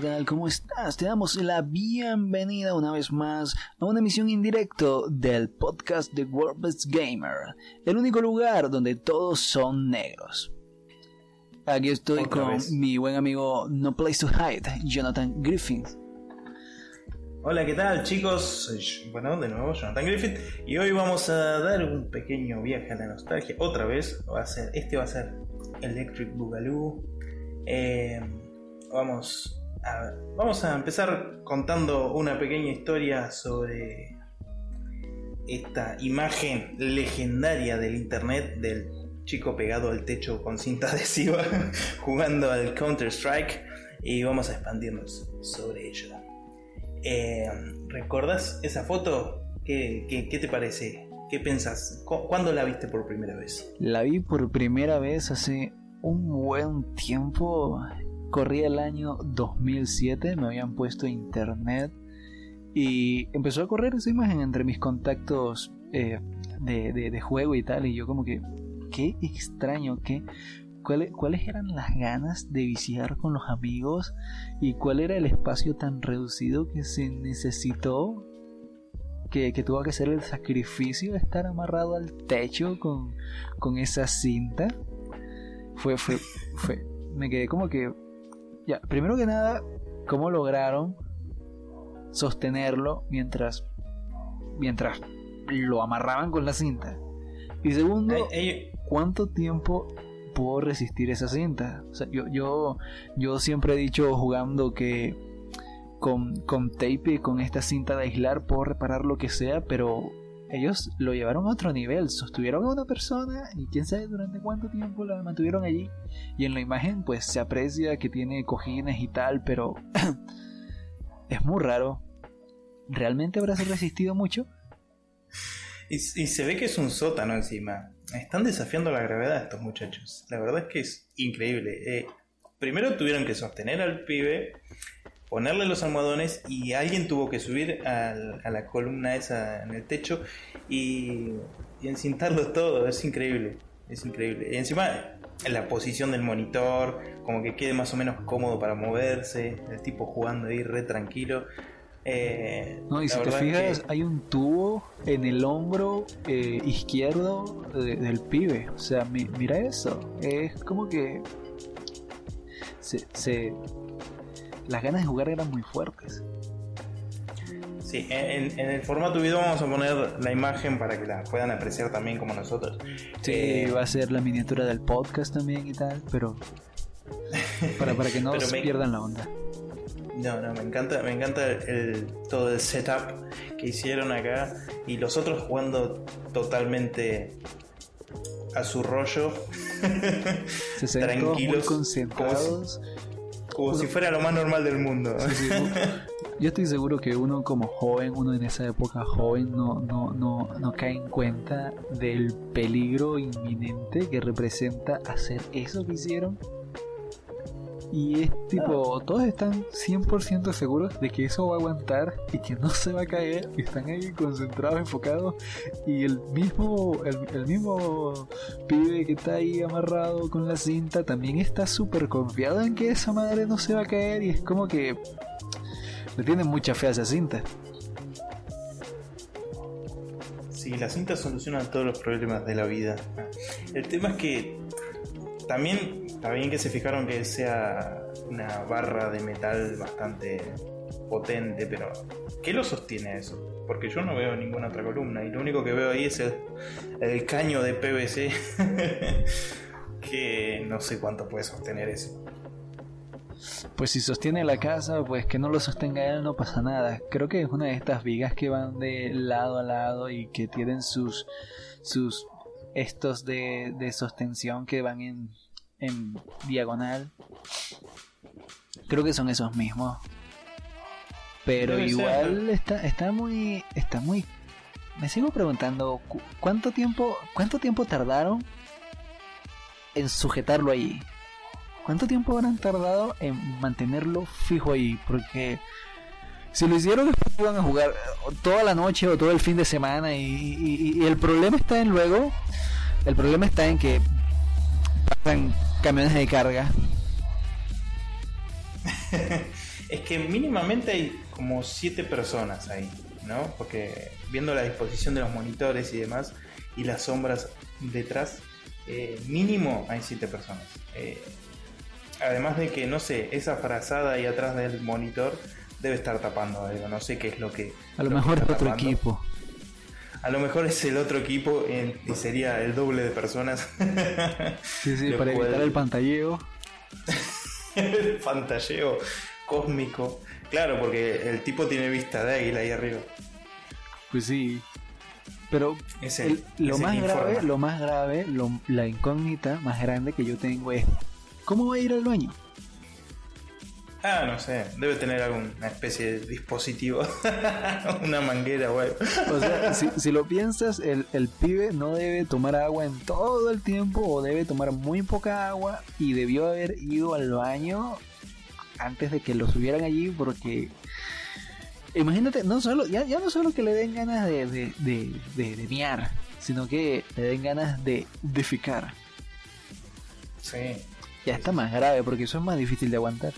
Hey, hola, ¿qué tal? ¿Cómo estás? Te damos la bienvenida una vez más a una emisión indirecto del podcast de Worldbest Gamer, el único lugar donde todos son negros. Aquí estoy con mi buen amigo No Place to Hide, Jonathan Griffin. Hola, ¿qué tal chicos? Bueno, de nuevo Jonathan Griffith y hoy vamos a dar un pequeño viaje a la nostalgia. Otra vez, va a ser, este va a ser Electric Boogaloo. Eh, vamos vamos a empezar contando una pequeña historia sobre esta imagen legendaria del internet del chico pegado al techo con cinta adhesiva jugando al Counter Strike y vamos a expandirnos sobre ello. Eh, ¿Recuerdas esa foto? ¿Qué, ¿Qué, te parece? ¿Qué pensás? ¿Cuándo la viste por primera vez? La vi por primera vez hace un buen tiempo corría el año 2007, me habían puesto internet y empezó a correr esa imagen entre mis contactos eh, de, juego y tal. Y yo como que, qué extraño, qué, cuáles, cuáles eran las ganas de viciar con los amigos y cuál era el espacio tan reducido que se necesitó. Que, que tuvo que hacer el sacrificio de estar amarrado al techo con, con esa cinta. Fue, fue, fue, me quedé como que ya, primero que nada, ¿cómo lograron sostenerlo mientras, mientras lo amarraban con la cinta? Y segundo, ¿cuánto tiempo pudo resistir esa cinta? O sea, yo, yo, yo siempre he dicho jugando que con, con tape, con esta cinta de aislar, puedo reparar lo que sea, pero ellos lo llevaron a otro nivel, sostuvieron a una persona y quién sabe durante cuánto tiempo la mantuvieron allí. Y en la imagen pues se aprecia que tiene cojines y tal, pero es muy raro. ¿Realmente habrás resistido mucho? Y, se ve que es un sótano encima. Están desafiando la gravedad estos muchachos. La verdad es que es increíble. Eh, primero tuvieron que sostener al pibe ponerle los almohadones y alguien tuvo que subir a la columna esa en el techo y, y encintarlo todo. Es increíble, es increíble. Y encima en la posición del monitor, como que quede más o menos cómodo para moverse, el tipo jugando ahí re tranquilo. Eh, no, y si te fijas, hay un tubo en el hombro eh, izquierdo del pibe. O sea, mira eso. Es como que se, las ganas de jugar eran muy fuertes. Sí, en, el formato video vamos a poner la imagen para que la puedan apreciar también como nosotros. Sí, eh, va a ser la miniatura del podcast también y tal, pero para, para que no se pierdan la onda. No, no, me encanta, me encanta el, todo el setup que hicieron acá y los otros jugando totalmente a su rollo, se tranquilos, concentrados. Como si fuera lo más normal del mundo. yo estoy seguro que uno como joven, uno en esa época joven, no, no, no, no cae en cuenta del peligro inminente que representa hacer eso que hicieron y es tipo, todos están 100% seguros de que eso va a aguantar y que no se va a caer. Están ahí concentrados, enfocados. Y el mismo, el, mismo pibe que está ahí amarrado con la cinta también está súper confiado en que esa madre no se va a caer. Y es como que le tienen mucha fe a esa cinta. Sí, la cinta soluciona todos los problemas de la vida. El tema es que también está bien que se fijaron que sea una barra de metal bastante potente, pero ¿qué lo sostiene eso? Porque yo no veo ninguna otra columna y lo único que veo ahí es el, caño de PVC que no sé cuánto puede sostener eso. Pues si sostiene la casa, pues que no lo sostenga él no pasa nada. Creo que es una de estas vigas que van de lado a lado y que tienen sus sus estos de, de sostención que van en, en diagonal. Creo que son esos mismos. Pero igual está, está muy. Está muy. Me sigo preguntando cuánto tiempo. cuánto tiempo tardaron en sujetarlo ahí. ¿Cuánto tiempo habrán tardado en mantenerlo fijo ahí? Porque si lo hicieron iban a jugar toda la noche o todo el fin de semana y, y el problema está en luego el problema está en que pasan camiones de carga es que mínimamente hay como siete personas ahí, ¿no? Porque viendo la disposición de los monitores y demás, y las sombras detrás, eh, mínimo hay siete personas. Eh, además de que, no sé, esa frazada ahí atrás del monitor debe estar tapando algo, no sé qué es lo que... A lo, mejor es otro equipo. A lo mejor es el otro equipo y sería el doble de personas. sí, sí, para evitar el pantalleo. el pantalleo cósmico. Claro, porque el tipo tiene vista de águila ahí arriba. Pues sí. Pero lo, más grave, lo más grave, la incógnita más grande que yo tengo es ¿cómo va a ir al baño? Ah, no sé, debe tener alguna especie de dispositivo, una manguera o O sea, si, lo piensas, el, el, pibe no debe tomar agua en todo el tiempo o debe tomar muy poca agua y debió haber ido al baño antes de que lo subieran allí porque imagínate, no solo, ya, ya no solo que le den ganas de, de, de, de, miar, sino que le den ganas de defecar. Sí. Ya está más grave porque eso es más difícil de aguantar.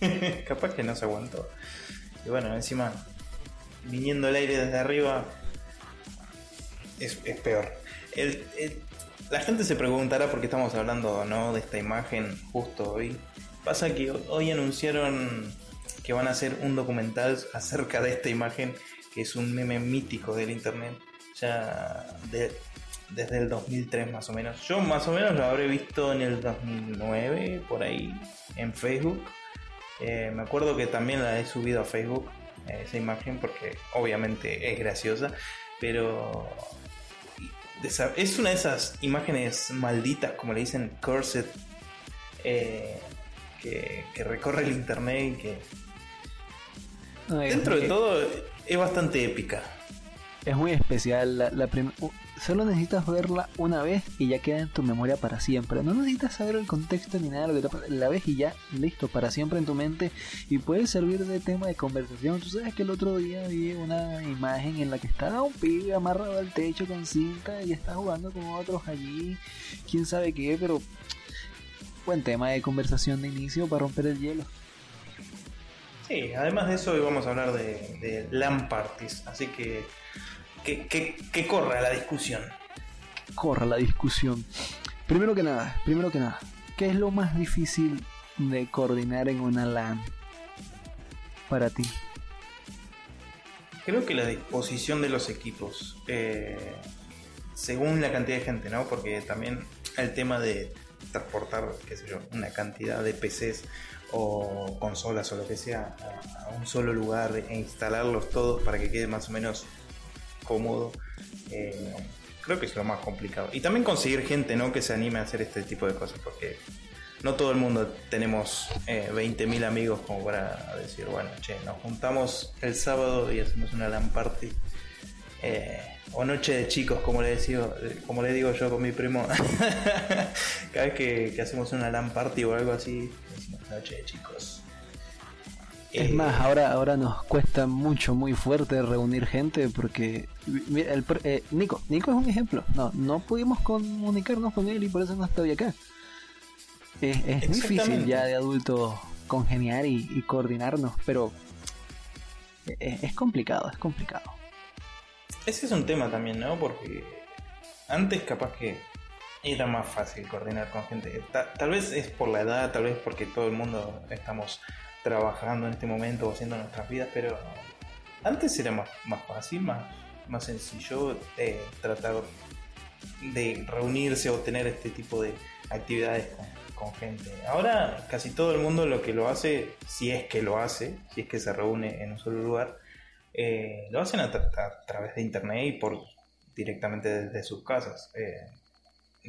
Capaz que no se aguantó. Y bueno, encima, viniendo el aire desde arriba, es, peor. la gente se preguntará por qué estamos hablando ¿no? de esta imagen justo hoy. Pasa que hoy anunciaron que van a hacer un documental acerca de esta imagen, que es un meme mítico del internet, ya desde el 2003 más o menos. Yo más o menos lo habré visto en el 2009, por ahí, en Facebook. Eh, me acuerdo que también la he subido a Facebook, eh, esa imagen, porque obviamente es graciosa, pero es una de esas imágenes malditas, como le dicen, cursed, eh, que, recorre el internet y que dentro de todo es bastante épica. Es muy especial. La, la solo necesitas verla una vez y ya queda en tu memoria para siempre. No necesitas saber el contexto ni nada La ves y ya, listo, para siempre en tu mente. Y puede servir de tema de conversación. Tú sabes que el otro día vi una imagen en la que estaba un pibe amarrado al techo con cinta y está jugando con otros allí. Quién sabe qué, pero buen tema de conversación de inicio para romper el hielo. Sí, además de eso hoy vamos a hablar de, de LAN parties, así que que, corra la discusión. Corra la discusión. Primero que nada, primero que nada, ¿qué es lo más difícil de coordinar en una LAN para ti? Creo que la disposición de los equipos, eh, según la cantidad de gente, ¿no? Porque también el tema de transportar, qué sé yo, una cantidad de PCs o consolas o lo que sea a un solo lugar e instalarlos todos para que quede más o menos cómodo. Eh, creo que es lo más complicado. Y también conseguir gente ¿no? que se anime a hacer este tipo de cosas, porque no todo el mundo tenemos eh, 20.000 amigos como para decir, bueno, che, nos juntamos el sábado y hacemos una LAN party. Eh, o noche de chicos, como le, digo, como le digo yo con mi primo. Cada vez que, que, hacemos una LAN party o algo así, decimos noche de chicos. Es más, eh, ahora, ahora nos cuesta mucho, muy fuerte reunir gente porque el, eh, Nico, Nico es un ejemplo. No, no pudimos comunicarnos con él y por eso no estoy acá. Es, difícil ya de adulto congeniar y, coordinarnos, pero es, es, complicado, es complicado. Ese es un tema también, ¿no? Porque antes capaz que era más fácil coordinar con gente. tal vez es por la edad, tal vez porque todo el mundo estamos trabajando en este momento o haciendo nuestras vidas, pero antes era más, más fácil, más, más sencillo eh, tratar de reunirse o tener este tipo de actividades con, gente. Ahora casi todo el mundo lo que lo hace, si es que lo hace, si es que se reúne en un solo lugar, eh, lo hacen a, través de internet y por directamente desde sus casas. Eh,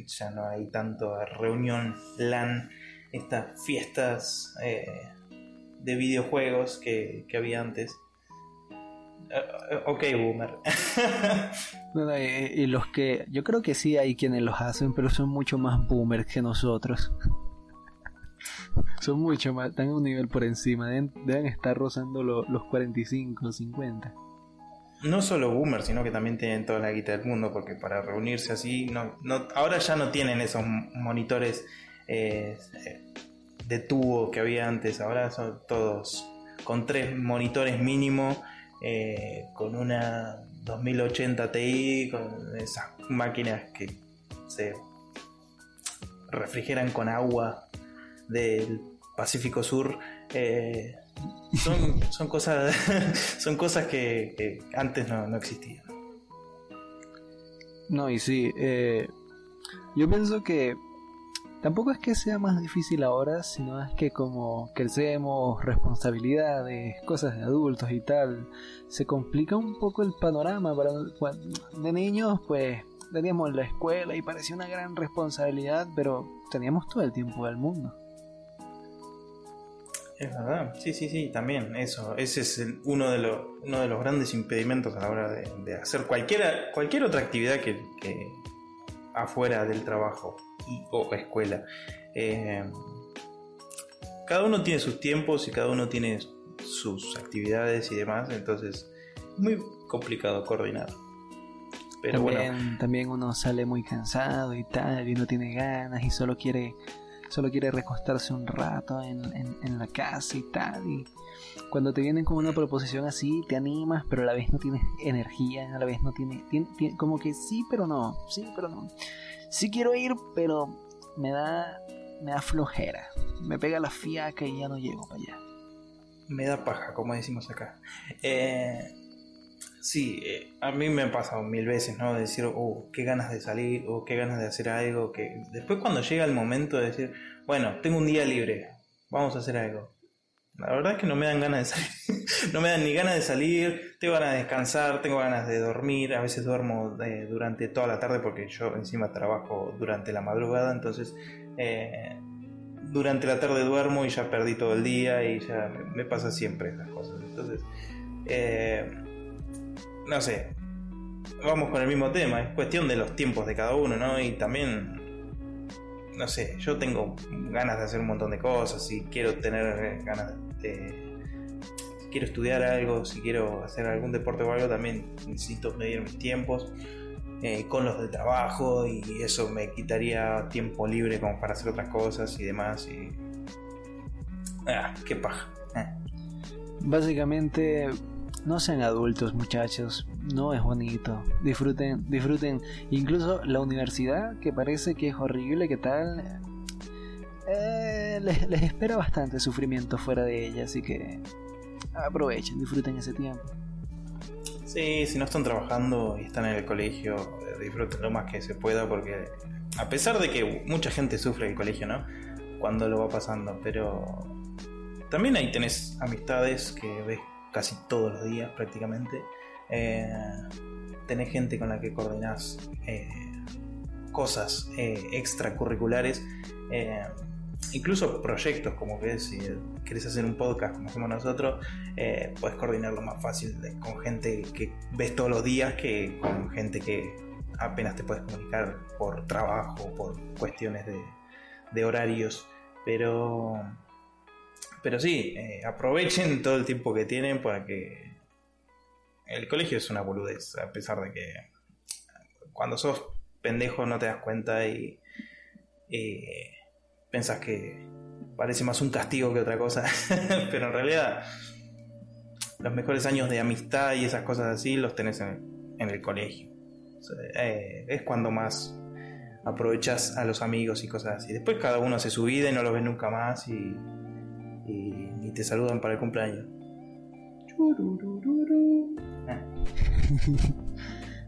ya no hay tanto reunión LAN, estas fiestas de videojuegos que, había antes. Eh, eh, ok, boomer. y, los que. Yo creo que sí hay quienes los hacen, pero son mucho más boomers que nosotros. son mucho más. Están un nivel por encima. Deben, estar rozando los 45, 50. No solo boomers, sino que también tienen toda la guita del mundo, porque para reunirse así. No, no, ahora ya no tienen esos monitores. Eh, de tubo que había antes. Ahora son todos con tres monitores mínimo, eh, con una 2080 Ti, con esas máquinas que se refrigeran con agua del Pacífico Sur. Eh, son, son, cosas, son cosas que, antes no, existían. No, y sí, eh, yo pienso que tampoco es que sea más difícil ahora, sino es que como crecemos, responsabilidades, cosas de adultos y tal, se complica un poco el panorama. Para, de niños, pues teníamos la escuela y parecía una gran responsabilidad, pero teníamos todo el tiempo del mundo. Es verdad, sí, sí, sí, también eso. Ese es uno, de los, uno de los grandes impedimentos a la hora de, hacer cualquiera, cualquier otra actividad que, afuera del trabajo o escuela. Eh, cada uno tiene sus tiempos y cada uno tiene sus actividades y demás, entonces es muy complicado coordinar. Pero también, también uno sale muy cansado y tal, y no tiene ganas y solo quiere solo quiere recostarse un rato en, en, la casa y tal. Y cuando te vienen con una proposición así, te animas, pero a la vez no tienes energía, a la vez no tienes, como que sí, pero no, sí, pero no. Sí quiero ir, pero me da, me da flojera, me pega la fiaca y ya no llego para allá. Me da paja, como decimos acá. Eh, Sí, eh, a mí me ha pasado mil veces, ¿no? De decir, oh, qué ganas de salir, o qué ganas de hacer algo, que después cuando llega el momento de decir, bueno, tengo un día libre, vamos a hacer algo. La verdad es que no me dan ganas de salir, no me dan ni ganas de salir, tengo ganas de descansar, tengo ganas de dormir, a veces duermo eh, durante toda la tarde porque yo encima trabajo durante la madrugada, entonces eh, durante la tarde duermo y ya perdí todo el día y ya me, pasa siempre esas cosas. Entonces, no sé, vamos con el mismo tema, es cuestión de los tiempos de cada uno, ¿no? Y también, no sé, yo tengo ganas de hacer un montón de cosas, si quiero tener ganas Si quiero estudiar algo, si quiero hacer algún deporte o algo, también necesito medir mis tiempos. Eh, con los de trabajo y eso me quitaría tiempo libre como para hacer otras cosas y demás y ah, qué paja eh. básicamente no sean adultos, muchachos. No es bonito. Disfruten, disfruten. Incluso la universidad, que parece que es horrible, que tal. Eh, les, espera bastante sufrimiento fuera de ella, así que aprovechen, disfruten ese tiempo. Sí, si no están trabajando y están en el colegio, disfruten lo más que se pueda, porque a pesar de que mucha gente sufre el colegio, ¿no? Cuando lo va pasando, pero también ahí tenés amistades que ves casi todos los días prácticamente. Eh, tenés gente con la que coordinás eh, cosas eh, extracurriculares, incluso proyectos como que si querés hacer un podcast como hacemos nosotros, puedes coordinarlo más fácil con gente que ves todos los días que con gente que apenas te puedes comunicar por trabajo, por cuestiones de, de horarios, pero pero sí, eh, aprovechen todo el tiempo que tienen para que... El colegio es una boludez, a pesar de que cuando sos pendejo no te das cuenta y, y pensás que parece más un castigo que otra cosa, pero en realidad los mejores años de amistad y esas cosas así los tenés en, el colegio. Eh, es cuando más aprovechas a los amigos y cosas así. Después cada uno hace su vida y no los ves nunca más y y, te saludan para el cumpleaños.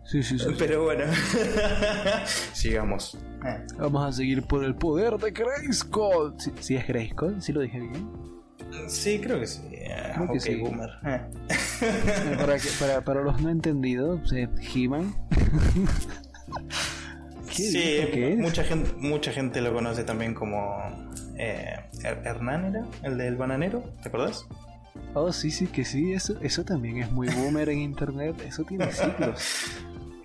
Sí, sí, sí. Pero bueno, sigamos. Vamos a seguir por el poder de Grayskull. Si ¿Sí, es Grayskull? ¿Sí lo dije bien? Sí, creo que sí. Creo sí. boomer. para, para, para, los no entendidos, He-Man. sí, mucha gente, mucha gente lo conoce también como eh, Hernán era, el del bananero, ¿te acuerdas? Oh, sí, sí, que sí, eso, eso también es muy boomer en internet, eso tiene ciclos.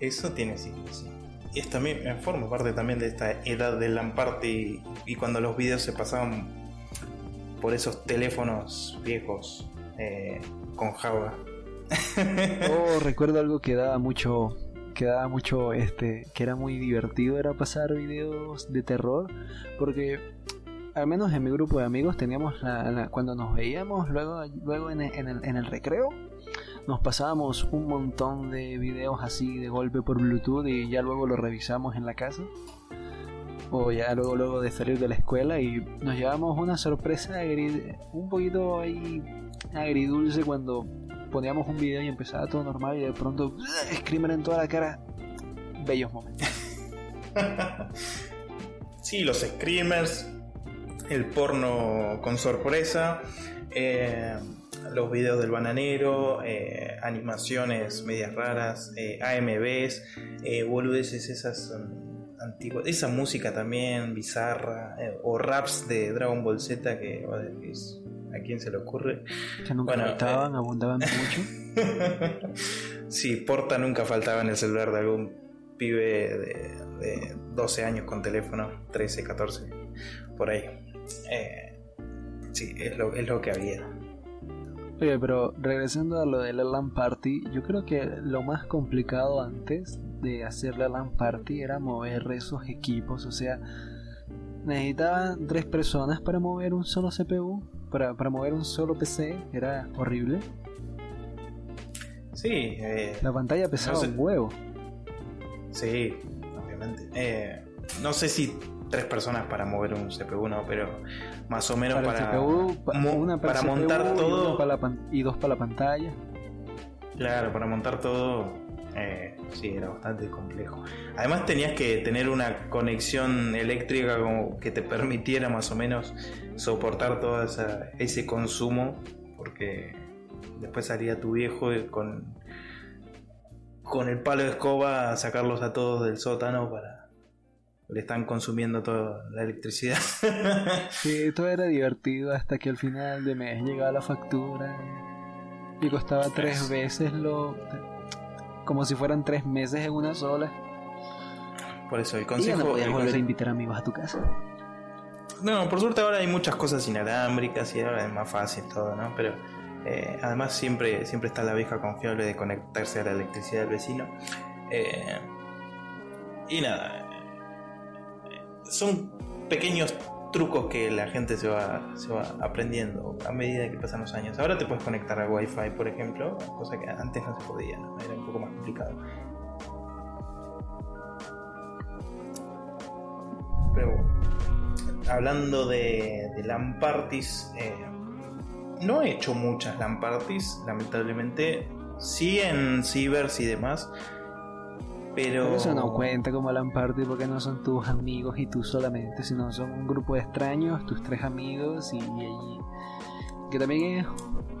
eso tiene ciclos, sí. Y es también, eh, forma parte también de esta edad del Lamparte y, cuando los videos se pasaban por esos teléfonos viejos eh, con Java. oh, recuerdo algo que daba mucho que daba mucho este que era muy divertido era pasar videos de terror porque al menos en mi grupo de amigos teníamos la, cuando nos veíamos luego luego en el, en el, recreo nos pasábamos un montón de videos así de golpe por Bluetooth y ya luego lo revisamos en la casa. O ya luego luego de salir de la escuela y nos llevamos una sorpresa un poquito ahí agridulce cuando poníamos un video y empezaba todo normal y de pronto screamer en toda la cara. Bellos momentos. Sí los screamers el porno con sorpresa eh, los videos del bananero, eh, animaciones medias raras, eh, AMVs, eh, boludeces esas um, antiguas, esa música también bizarra, eh, o raps de Dragon Ball Z que a quién se le ocurre. Nunca faltaban, abundaban mucho. sí, Porta nunca faltaba en el celular de algún pibe de, de 12 años con teléfono, 13, 14, por ahí. sí, es lo, es lo que había. Oye, pero regresando a lo del LAN Party, yo creo que lo más complicado antes de hacer la LAN Party era mover esos equipos, o sea, necesitaban tres personas para mover un solo CPU, para, para mover un solo PC, era horrible. Sí, eh, la pantalla pesaba un huevo. Sí, obviamente. Eh, no sé si tres personas para mover un CPU, no, pero más o menos para, una para, montar todo y, dos para la pantalla. Claro, para montar todo, eh, sí, era bastante complejo. Además tenías que tener una conexión eléctrica como que te permitiera más o menos soportar todo ese consumo, porque después salía tu viejo con con el palo de escoba a sacarlos a todos del sótano para le están consumiendo toda la electricidad. sí, todo era divertido hasta que al final de mes llegaba la factura y costaba tres veces lo. como si fueran tres meses en una sola. Por eso el consejo. Y no podías volver a invitar amigos a tu casa. No, por suerte ahora hay muchas cosas inalámbricas y ahora es más fácil todo, ¿no? Pero eh, además siempre, siempre está la vieja confiable de conectarse a la electricidad del vecino. Eh, y nada, son pequeños trucos que la gente se va, se va aprendiendo a medida que pasan los años. Ahora te puedes conectar a Wi-Fi, por ejemplo, cosa que antes no se podía, era un poco más complicado. Pero hablando de, parties, eh, no he hecho muchas LAN parties, lamentablemente. Sí en cibers y demás, pero... eso no cuenta como LAN party porque no son tus amigos y tú solamente, sino son un grupo de extraños, tus tres amigos y, que también es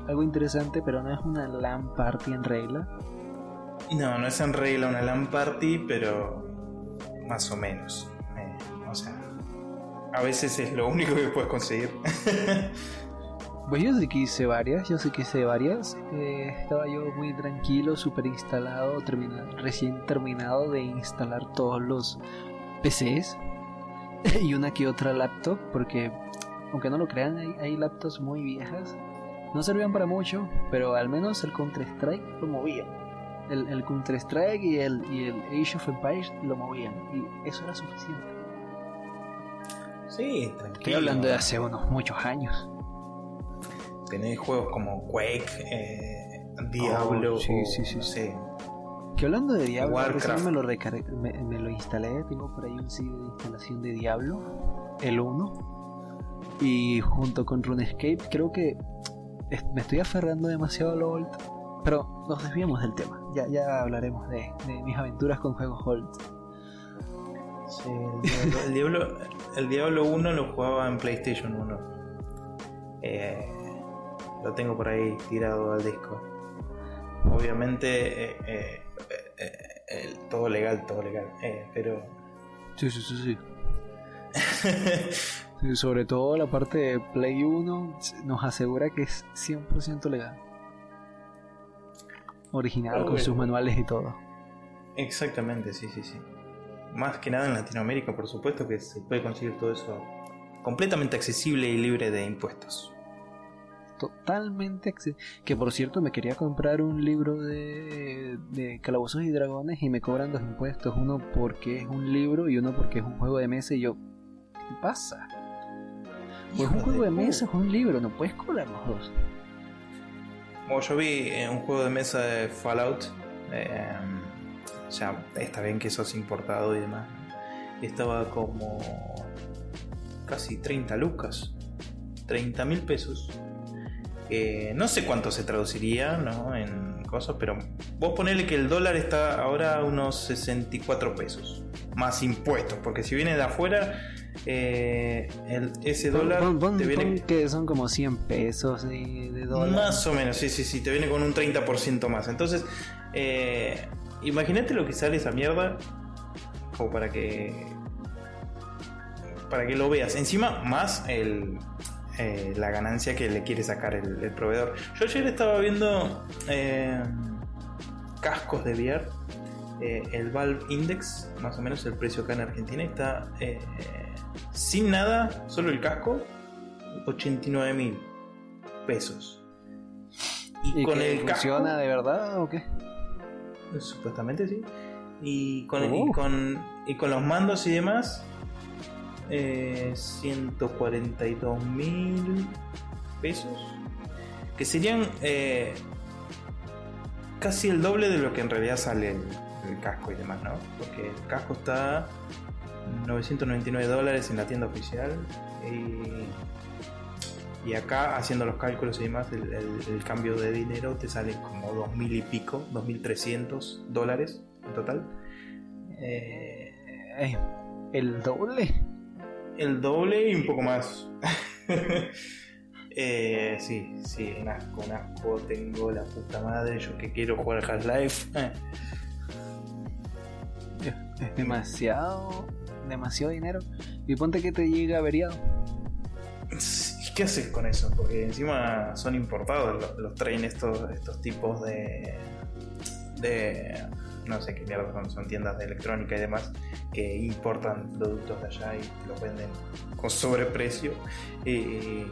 algo interesante, pero no es una LAN party en regla. No, no es en regla una LAN party, pero más o menos. Eh, o sea, a veces es lo único que puedes conseguir. Pues yo sí que hice varias, yo sí que hice varias. Eh, estaba yo muy tranquilo, súper instalado, recién terminado de instalar todos los PCs y una que otra laptop, porque aunque no lo crean, hay, laptops muy viejas. No servían para mucho, pero al menos el Counter-Strike lo movía. El, Counter-Strike y el, y el Age of Empires lo movían, y eso era suficiente. Sí, tranquilo. Estoy hablando de hace unos muchos años tenés juegos como Quake, eh, Diablo, oh, sí, sí, sí, Que hablando de Diablo, me lo, me, lo instalé, tengo por ahí un CD de instalación de Diablo, el 1, y junto con RuneScape creo que me estoy aferrando demasiado a lo Old, pero nos desviamos del tema, ya, ya hablaremos de, mis aventuras con juegos Old. Sí, el Diablo, el Diablo, 1 lo jugaba en PlayStation 1. Eh, lo tengo por ahí tirado al disco. Obviamente, eh, eh, eh, todo legal, todo legal, pero... Sí, sí, sí, sí. sobre todo la parte de Play 1 nos asegura que es 100% legal. Original, con sus manuales y todo. Exactamente, sí, sí, sí. Más que nada en Latinoamérica, por supuesto, que se puede conseguir todo eso completamente accesible y libre de impuestos totalmente que por cierto me quería comprar un libro de, de calabozos y dragones y me cobran dos impuestos uno porque es un libro y uno porque es un juego de mesa y yo ¿qué pasa? Pues un juego de, mesa con un libro, no puedes colar los dos. Bueno, yo vi eh, un juego de mesa de Fallout. Eh, ya está bien que sos importado y demás. Estaba como casi 30 lucas. 30 mil pesos. Eh, no sé cuánto se traduciría ¿no? en cosas, pero vos ponele que el dólar está ahora a unos 64 pesos. Más impuestos, porque si viene de afuera eh, el, ese dólar te viene... que son como 100 pesos de, dólar. Más o menos, sí, sí, sí, te viene con un 30% más. Entonces, eh, imagínate lo que sale esa mierda como para que para que lo veas. Encima, más el, eh, la ganancia que le quiere sacar el, proveedor. Yo ayer estaba viendo cascos de VR. el Valve Index, más o menos el precio acá en Argentina, está sin nada, solo el casco, 89 mil pesos. Y, con el funciona de verdad o qué? Supuestamente sí. Y con, y uh. con, y con los mandos y demás, eh, 142 mil pesos. Que serían eh, casi el doble de lo que en realidad sale el, casco y demás, ¿no? Porque el casco está 999 dólares en la tienda oficial. Y, acá, haciendo los cálculos y demás, el, cambio de dinero te sale como 2000 y pico, 2300 dólares en total. Eh, eh, ¿El doble? El doble y un poco más. eh, sí, sí, un asco, un asco. Tengo la puta madre. Yo que quiero jugar Half-Life. Es demasiado demasiado dinero y ponte que te llega averiado. ¿Qué haces con eso? Porque encima son importados los, traen estos, estos tipos de, de no sé qué mierda son, son tiendas de electrónica y demás que importan productos de allá y los venden con sobreprecio. Y,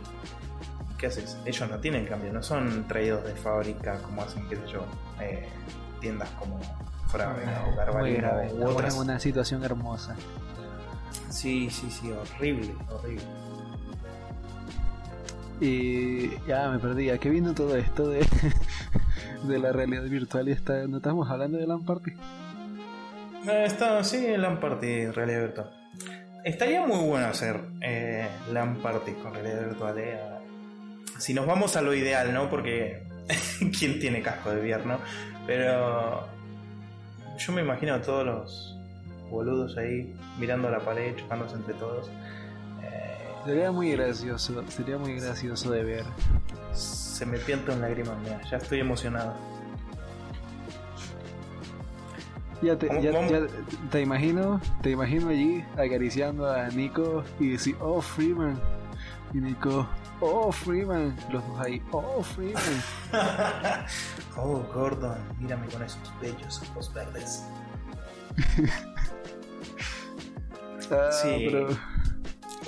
¿Qué haces? Ellos no tienen cambio, no son traídos de fábrica como hacen, qué sé yo, eh, tiendas como Fraga o Garbarina u otras. una situación hermosa. Sí, sí, sí, horrible, horrible. Y ya me perdí. ¿A qué vino todo esto de, de la realidad virtual? y está, ¿No estamos hablando de LAN Party? Eh, está, sí, LAN Party, realidad virtual. Estaría muy bueno hacer eh, LAN Party con realidad virtual. Eh. Si nos vamos a lo ideal, ¿no? Porque ¿quién tiene casco de VR, no? Pero yo me imagino a todos los boludos ahí mirando la pared, chocándose entre todos. Eh, sería muy gracioso, sería muy gracioso de ver. Se me pianta un lágrima mía, ya estoy emocionado. Ya te, ya, te imagino, te imagino allí acariciando a Nico y decir, oh Freeman. Y Nico, oh Freeman. Los dos ahí, oh Freeman. oh Gordon, mírame con esos bellos ojos verdes. Ah, sí.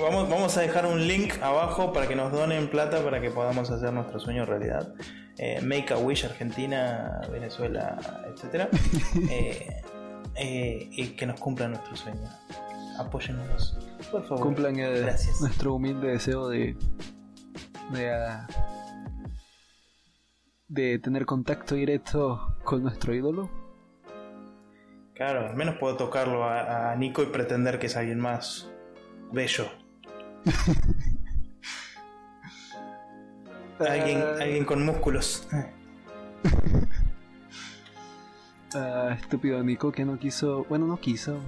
Vamos, vamos a dejar un link abajo para que nos donen plata para que podamos hacer nuestro sueño realidad. Eh, Make a Wish Argentina, Venezuela, etcétera. Eh, eh, y que nos cumplan nuestro sueño. Apóyennos, por favor. Cumplan nuestro humilde deseo de. de, ah, de tener contacto directo con nuestro ídolo Claro, al menos puedo tocarlo a, Nico y pretender que es alguien más bello. Alguien, ah. alguien con músculos. Ah, estúpido Nico que no quiso. Bueno, no quiso.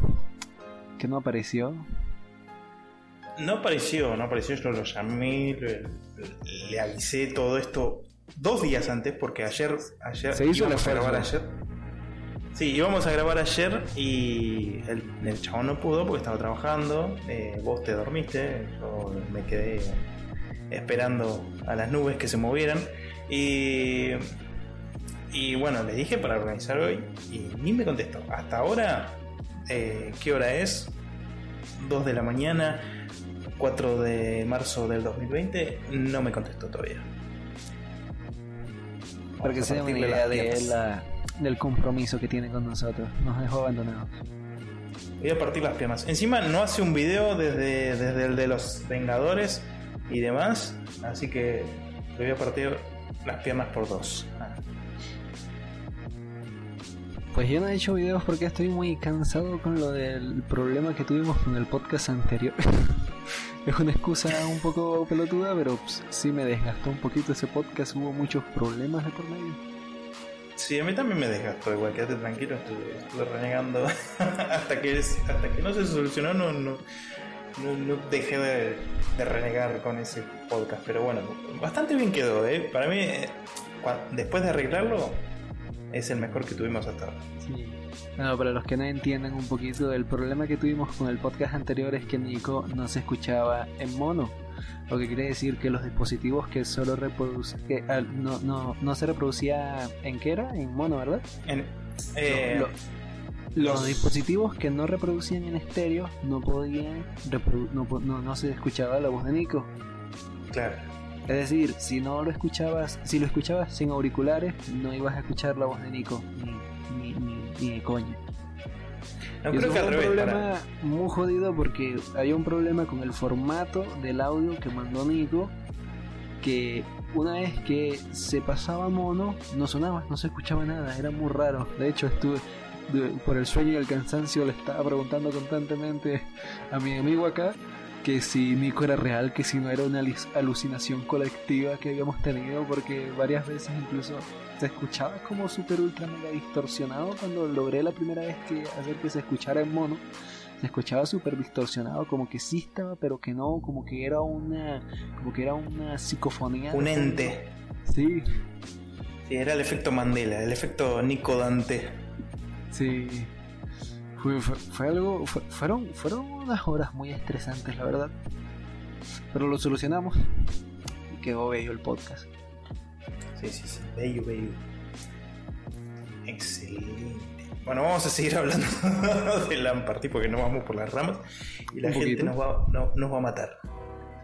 Que no apareció. No apareció, no apareció. Yo lo llamé, le, avisé todo esto dos días antes, porque ayer. ayer Se hizo la grabar ayer. Sí, íbamos a grabar ayer y el, el chabón no pudo porque estaba trabajando. Eh, vos te dormiste, yo me quedé esperando a las nubes que se movieran. Y, y bueno, le dije para organizar hoy y ni me contestó. Hasta ahora, eh, ¿qué hora es? 2 de la mañana, 4 de marzo del 2020, no me contestó todavía. Para que se den una idea de la del compromiso que tiene con nosotros. Nos dejó abandonados. Voy a partir las piernas. Encima no hace un video desde, desde el de los Vengadores y demás. Así que le voy a partir las piernas por dos. Pues yo no he hecho videos porque estoy muy cansado con lo del problema que tuvimos con el podcast anterior. es una excusa un poco pelotuda, pero pues, sí me desgastó un poquito ese podcast. Hubo muchos problemas de por medio. Sí, a mí también me desgastó, igual quédate tranquilo, estuve, renegando hasta que hasta que no se solucionó, no, no, no, dejé de, renegar con ese podcast. Pero bueno, bastante bien quedó, ¿eh? Para mí, eh, después de arreglarlo, es el mejor que tuvimos hasta ahora. Sí. Bueno, para los que no entiendan un poquito, el problema que tuvimos con el podcast anterior es que Nico no se escuchaba en mono. Lo que quiere decir que los dispositivos que solo reproducen, ah, no, no, no se reproducía en qué era, en mono, ¿verdad? En, eh, los... dispositivos que no reproducían en estéreo no podían, no, no, no se escuchaba la voz de Nico. Claro. Es decir, si no lo escuchabas, si lo escuchabas sin auriculares, no ibas a escuchar la voz de Nico, ni, ni, de coño. No, creo que un problema muy jodido porque había un problema con el formato del audio que mandó Nico, que una vez que se pasaba mono, no sonaba, no se escuchaba nada, era muy raro. De hecho, estuve por el sueño y el cansancio le estaba preguntando constantemente a mi amigo acá que si Nico era real, que si no era una alucinación colectiva que habíamos tenido, porque varias veces incluso se escuchaba como super ultra mega distorsionado cuando logré la primera vez que hacer que se escuchara en mono. Se escuchaba súper distorsionado, como que sí estaba, pero que no, como que era una, como que era una psicofonía. Un ente. Sí. Sí, era el efecto Mandela, el efecto Nico Dante. Sí. Fue, algo. fueron, fueron unas horas muy estresantes, la verdad. Pero lo solucionamos y quedó bello el podcast. Sí, sí, sí. Bello, bello. Excelente. Bueno, vamos a seguir hablando de Lamparty porque no vamos por las ramas y la gente nos va, nos va a matar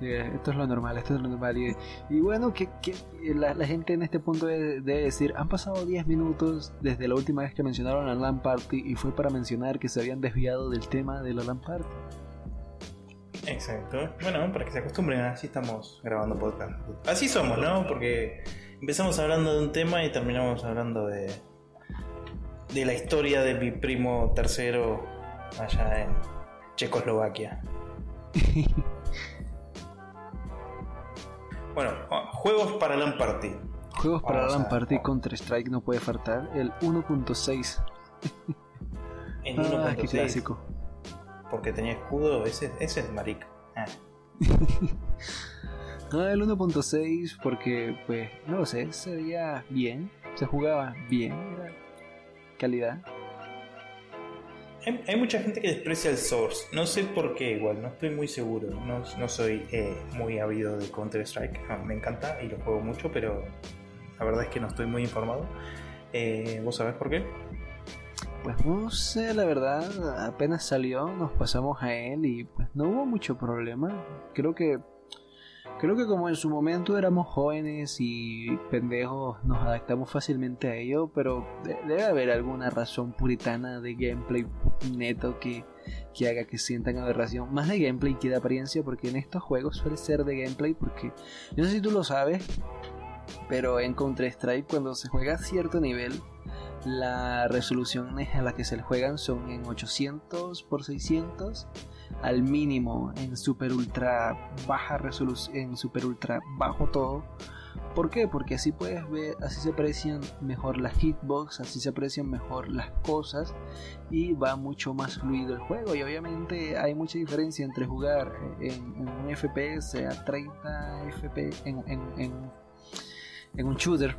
esto es lo normal, esto es lo normal. Y, bueno, que, la, gente en este punto debe, decir, han pasado 10 minutos desde la última vez que mencionaron a LAN Party y fue para mencionar que se habían desviado del tema de la LAN Party. Exacto. Bueno, para que se acostumbren, así estamos grabando podcast. Así somos, ¿no? Porque empezamos hablando de un tema y terminamos hablando de, de la historia de mi primo tercero allá en Checoslovaquia. Bueno, juegos para LAN Party. Juegos para LAN Party, Counter Strike no puede faltar. El 1.6. El 1.6. Ah, qué clásico. Porque tenía escudo, ese, ese es marica. Ah. ah el 1.6 porque, pues, no lo sé, se veía bien, se jugaba bien, era calidad. Hay, mucha gente que desprecia el Source. No sé por qué, igual, no estoy muy seguro. No, no soy eh, muy habido de Counter-Strike. Ah, me encanta y lo juego mucho, pero la verdad es que no estoy muy informado. Eh, ¿Vos sabés por qué? Pues no sé, la verdad, apenas salió, nos pasamos a él y pues no hubo mucho problema. Creo que Creo que como en su momento éramos jóvenes y pendejos, nos adaptamos fácilmente a ello, pero debe haber alguna razón puritana de gameplay neto que, que haga que sientan aberración. Más de gameplay que de apariencia, porque en estos juegos suele ser de gameplay, porque no sé si tú lo sabes, pero en Counter-Strike cuando se juega a cierto nivel, las resoluciones a las que se le juegan son en 800 por 600 al mínimo en super ultra baja resolución, en super ultra bajo todo. ¿Por qué? Porque así puedes ver, así se aprecian mejor las hitbox, así se aprecian mejor las cosas y va mucho más fluido el juego. Y obviamente hay mucha diferencia entre jugar en, un FPS a 30 FPS en, en un shooter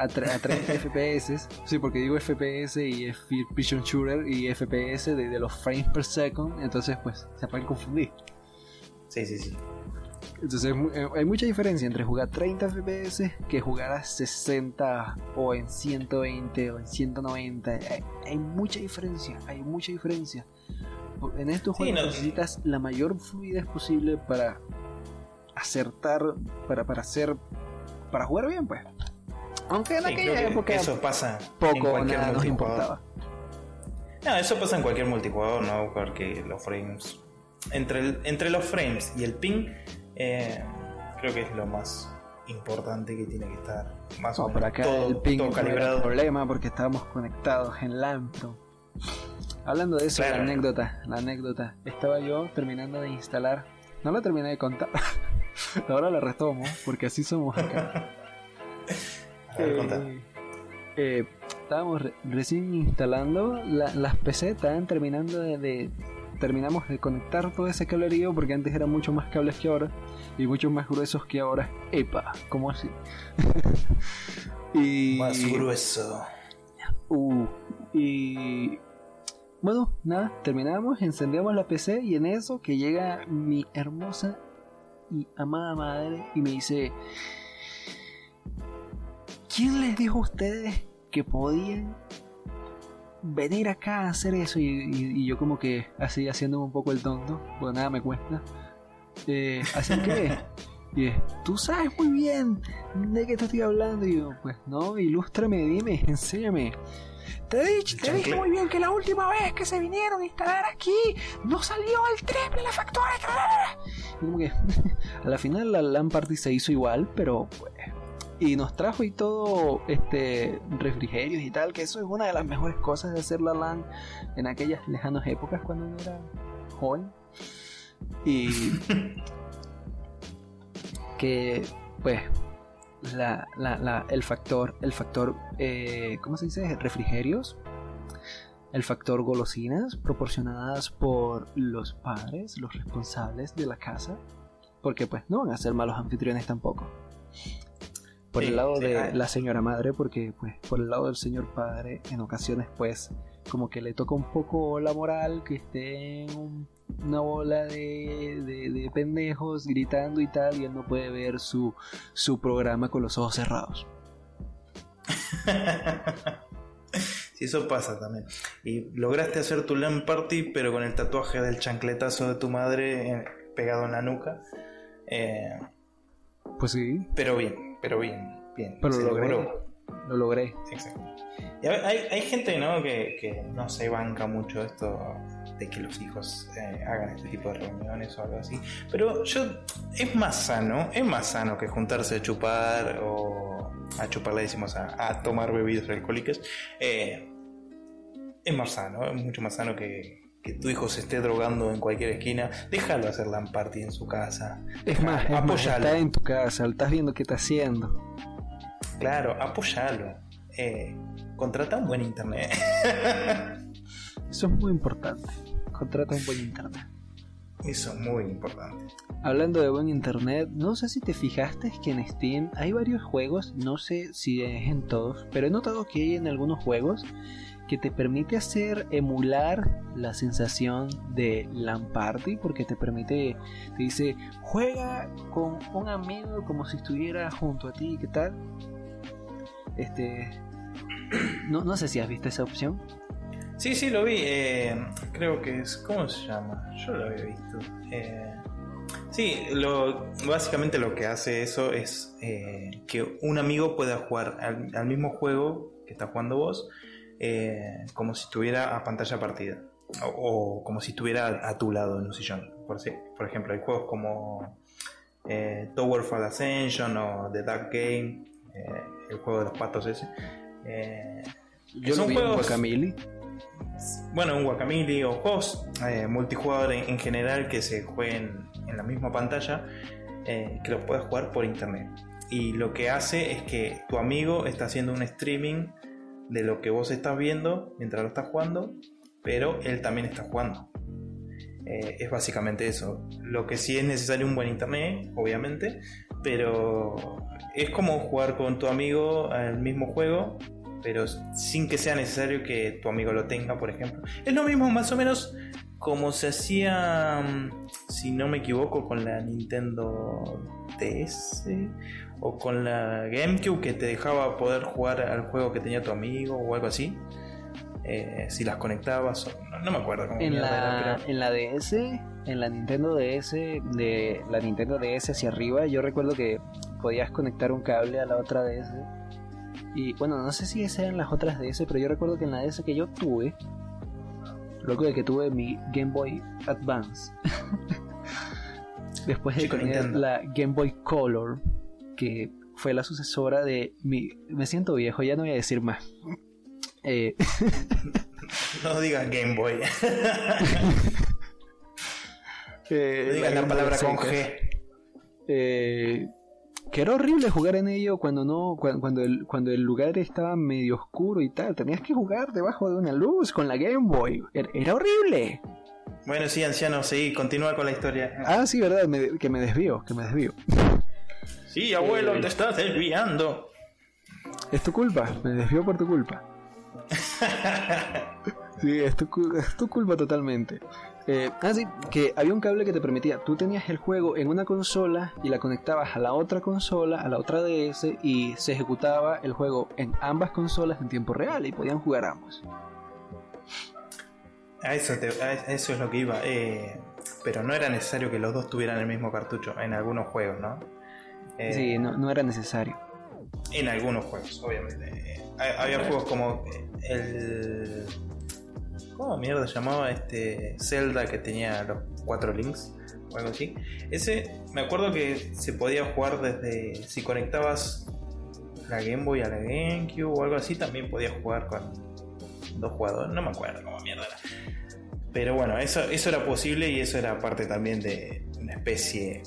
a, 30 FPS. Sí, porque digo FPS y es Vision Shooter y FPS de, los frames per second, entonces pues se pueden confundir. Sí, sí, sí. Entonces eh, hay mucha diferencia entre jugar 30 FPS que jugar a 60 o en 120 o en 190. Hay, mucha diferencia, hay mucha diferencia. En estos juegos necesitas la mayor fluidez posible para acertar, para, para hacer, para jugar bien, pues. Aunque en aquella época eso pasa poco en cualquier nada nos importaba. No, eso pasa en cualquier multijugador, ¿no? Porque los frames. Entre, entre los frames y el ping, Eh, creo que es lo más importante que tiene que estar más o No, menos acá todo, el ping todo no calibrado. problema porque estábamos conectados en pero- Hablando de eso, Claro. la anécdota, la anécdota. Estaba yo terminando de instalar. No la terminé de contar. Ahora la retomo porque así somos acá. Eh, eh, estábamos re- recién instalando la- las PC, estaban terminando de, de- terminamos de conectar todo ese cablerío porque antes eran mucho más cables que ahora y mucho más gruesos que ahora. Epa, ¿cómo así? y Más grueso. Uh, y bueno, nada, terminamos, encendemos la PC y en eso que llega mi hermosa y amada madre y me dice, ¿quién les dijo a ustedes que podían venir acá a hacer eso? Y, y- y yo como que así haciéndome un poco el tonto, porque nada me cuesta. Eh, así que... Y es, tú sabes muy bien de qué te estoy hablando. Y yo, pues no, ilústrame, dime, enséñame. Te dicho, te dije muy bien que la última vez que se vinieron a instalar aquí no salió al triple la factura. Y como que a la final la LAN party se hizo igual, pero pues. Y nos trajo y todo este refrigerios y tal, que eso es una de las mejores cosas de hacer la LAN en aquellas lejanas épocas cuando uno era joven. Y que pues la, la- la- el factor el factor eh, ¿cómo se dice? refrigerios el factor golosinas proporcionadas por los padres los responsables de la casa porque pues no van a ser malos anfitriones tampoco por Sí, el lado sí, de la señora madre porque pues por el lado del señor padre en ocasiones pues como que le toca un poco la moral que esté en un- una bola de, de- de pendejos gritando y tal y él no puede ver su, su programa con los ojos cerrados. Sí, eso pasa también. Y lograste hacer tu LAN party, pero con el tatuaje del chancletazo de tu madre eh, pegado en la nuca. Eh, Pues sí, pero bien, pero bien, bien. pero lo logré. logró. Lo logré. Exacto. Y hay, hay- hay gente ¿no? que, que no se banca mucho esto de que los hijos eh, hagan este tipo de reuniones o algo así. Pero yo, es más sano, es más sano que juntarse a chupar o a chupar le decimos a, a tomar bebidas alcohólicas. Eh, es más sano, es mucho más sano que, que tu hijo se esté drogando en cualquier esquina. Déjalo hacer LAN party en su casa. Es más, es más, está en tu casa, estás viendo qué está haciendo. Claro, apóyalo. Eh, contrata un buen internet. Eso es muy importante. Contrata un buen internet. Eso es muy importante. Hablando de buen internet, no sé si te fijaste que en Steam hay varios juegos, no sé si es en todos, pero he notado que hay en algunos juegos que te permite hacer emular la sensación de LAN Party porque te permite, te dice, juega con un amigo como si estuviera junto a ti, ¿qué tal? Este, no, no sé si has visto esa opción. Sí, sí, lo vi. eh, creo que es. ¿Cómo se llama? Yo lo había visto. Eh, sí, lo, básicamente lo que hace eso es eh, que un amigo pueda jugar al, al mismo juego que está jugando vos, eh, como si estuviera a pantalla partida. O, o como si estuviera a, tu lado en un sillón. Por, si- por ejemplo, hay juegos como eh, Towerfall Ascension o The Dark Game, eh, el juego de los patos ese. Yo Son lo vi juegos- Guacamole. bueno, un Guacamole o juegos multijugador en, en general que se jueguen en la misma pantalla, que los puedes jugar por internet. Y lo que hace es que tu amigo está haciendo un streaming de lo que vos estás viendo mientras lo estás jugando, pero él también está jugando. Eh, es básicamente eso. Lo que sí es necesario un buen internet, obviamente, pero es como jugar con tu amigo al mismo juego, pero sin que sea necesario que tu amigo lo tenga, por ejemplo. Es lo mismo más o menos como se hacía, mm, si no me equivoco, con la Nintendo DS o con la GameCube que te dejaba poder jugar al juego que tenía tu amigo o algo así. Eh, si las conectabas, o- no, no me acuerdo cómo En la, en la DS, en la Nintendo DS, de la Nintendo DS hacia arriba, yo recuerdo que podías conectar un cable a la otra DS. Y bueno, no sé si esas eran las otras DS, pero yo recuerdo que en la DS que yo tuve, luego de que tuve mi Game Boy Advance, Después de Chico tener Nintendo. la Game Boy Color, que fue la sucesora de mi... Me siento viejo, ya no voy a decir más. Eh, No digas Game Boy. eh, No digas la palabra con. G. Eh, que era horrible jugar en ello cuando no cuando, cuando el, cuando el lugar estaba medio oscuro y tal. Tenías que jugar debajo de una luz con la Game Boy. Era, era horrible. Bueno, sí, anciano, sí, continúa con la historia. Ah, sí, verdad, me- que me desvío, que me desvío. Sí, abuelo, Eh. te estás desviando. Es tu culpa, me desvío por tu culpa. Sí, es tu, es tu culpa totalmente. Eh, ah, sí, que había un cable que te permitía, tú tenías el juego en una consola y la conectabas a la otra consola, a la otra DS, y se ejecutaba el juego en ambas consolas en tiempo real y podían jugar ambos. A eso, te- a eso es lo que iba. eh, pero no era necesario que los dos tuvieran el mismo cartucho en algunos juegos, ¿no? Eh, Sí, no, no era necesario. En algunos juegos, obviamente. Eh, ha- había juegos como eh, el. ¿Cómo mierda se llamaba este Zelda que tenía los cuatro links? O algo así. Ese, me acuerdo que se podía jugar desde. Si conectabas la Game Boy a la GameCube o algo así, también podías jugar con dos jugadores. No me acuerdo cómo mierda era. Pero bueno, eso, eso era posible y eso era parte también de una especie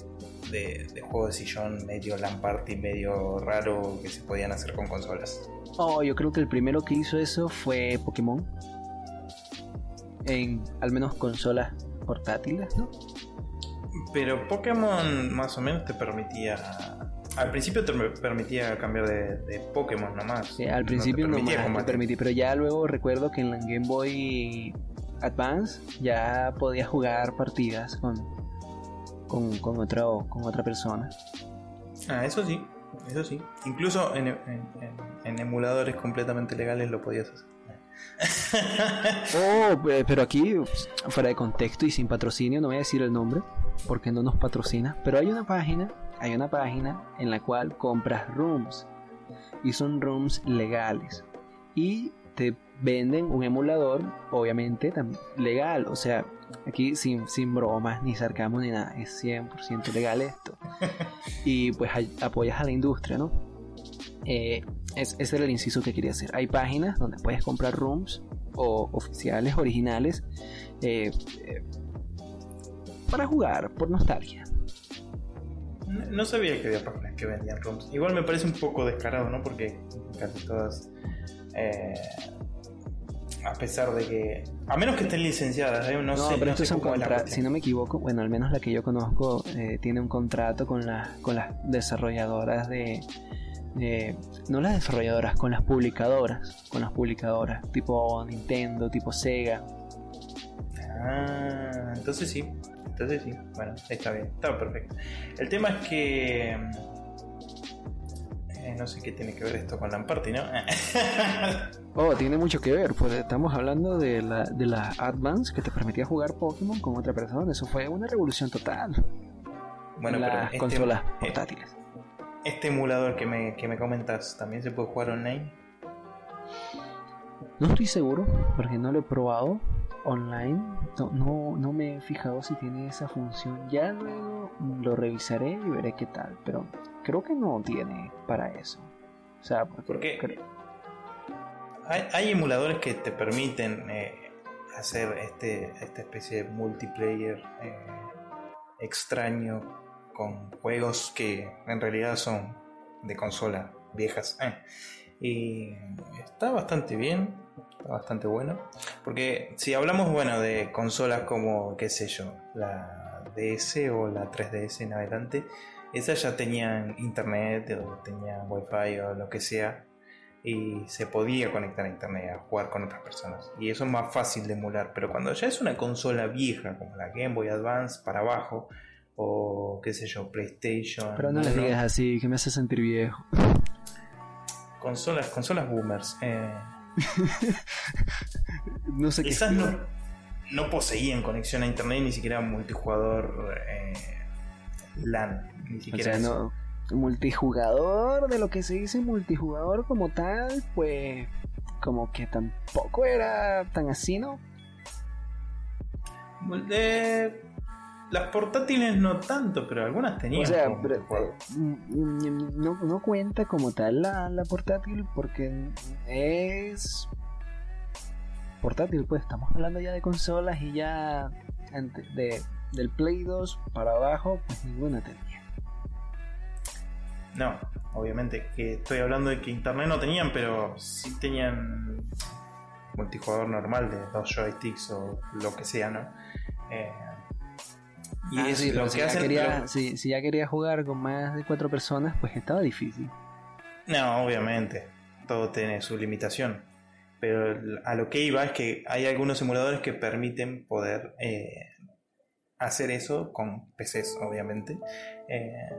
de, de juego de sillón medio LAN party, medio raro que se podían hacer con consolas. Oh, yo creo que el primero que hizo eso fue Pokémon. En al menos consolas portátiles, ¿no? Pero Pokémon más o menos te permitía. Al principio te permitía cambiar de, de Pokémon nomás. Sí, al No te principio no permitía me combatir. permití, pero ya luego recuerdo que en la Game Boy Advance ya podía jugar partidas con, con, con, otro, con otra persona. Ah, eso sí, eso sí. Incluso en, en- en- en emuladores completamente legales lo podías hacer. Oh, eh, pero aquí, fuera de contexto y sin patrocinio, no voy a decir el nombre porque no nos patrocina, pero hay una página, hay una página en la cual compras rooms y son rooms legales y te venden un emulador, obviamente legal, o sea, aquí sin, sin bromas ni sarcasmo ni nada, es 100% legal esto y pues apoyas a la industria, ¿no? Eh, es- ese era el inciso que quería hacer. Hay páginas donde puedes comprar rooms o oficiales, originales, eh, eh, para jugar por nostalgia. No, no sabía que había páginas que vendían ROMs. Igual me parece un poco descarado, ¿no? Porque casi todas. a pesar de que. A menos que estén licenciadas, ¿eh? no, No, sé. pero no sé son cómo contra- si no me equivoco, bueno, al menos la que yo conozco eh, tiene un contrato con, la- con las desarrolladoras de, de- No las desarrolladoras, con las publicadoras. Con las publicadoras, tipo Nintendo, tipo Sega. Ah, entonces sí. Entonces sí. Bueno, está bien. Está perfecto. El tema es que. Eh, no sé qué tiene que ver esto con Lamparty, ¿no? Oh, tiene mucho que ver, pues estamos hablando de la, de la Advance que te permitía jugar Pokémon con otra persona. Eso fue una revolución total. bueno, en pero las este- consolas eh, portátiles. Este emulador que me, que me comentas, ¿también se puede jugar online? No estoy seguro, porque no lo he probado online. No, no, no me he fijado si tiene esa función. Ya luego lo revisaré y veré qué tal. Pero creo que no tiene para eso. O sea, porque hay emuladores que te permiten eh, hacer este, esta especie de multiplayer eh, extraño con juegos que en realidad son de consola viejas. eh. Y está bastante bien, está bastante bueno. Porque si hablamos, bueno, de consolas como, qué sé yo, la DS o la 3DS en adelante, esas ya tenían internet o tenían wifi o lo que sea y se podía conectar a internet a jugar con otras personas y eso es más fácil de emular pero cuando ya es una consola vieja como la Game Boy Advance para abajo o qué sé yo PlayStation Pero no les digas así, que me hace sentir viejo. consolas consolas boomers eh, No sé qué. esas no, no poseían conexión a internet ni siquiera multijugador eh, LAN ni O siquiera sea, eso. no. Multijugador, de lo que se dice multijugador como tal, pues. Como que tampoco era tan así, ¿no? Eh, las portátiles no tanto, pero algunas tenían. O sea, pero, mm, no, no cuenta como tal la, la portátil porque es portátil, pues estamos hablando ya de consolas y ya de, del Play 2 para abajo, pues ninguna tenía. No, obviamente que estoy hablando de que internet no tenían, pero sí tenían multijugador normal de dos joysticks o lo que sea, ¿no? Eh, y Ah, es sí, lo si, que ya hacen. quería, lo- si, si ya quería jugar con más de cuatro personas, pues estaba difícil. No, obviamente, todo tiene su limitación. Pero a lo que iba es que hay algunos emuladores que permiten poder eh, hacer eso con PCs, obviamente. eh,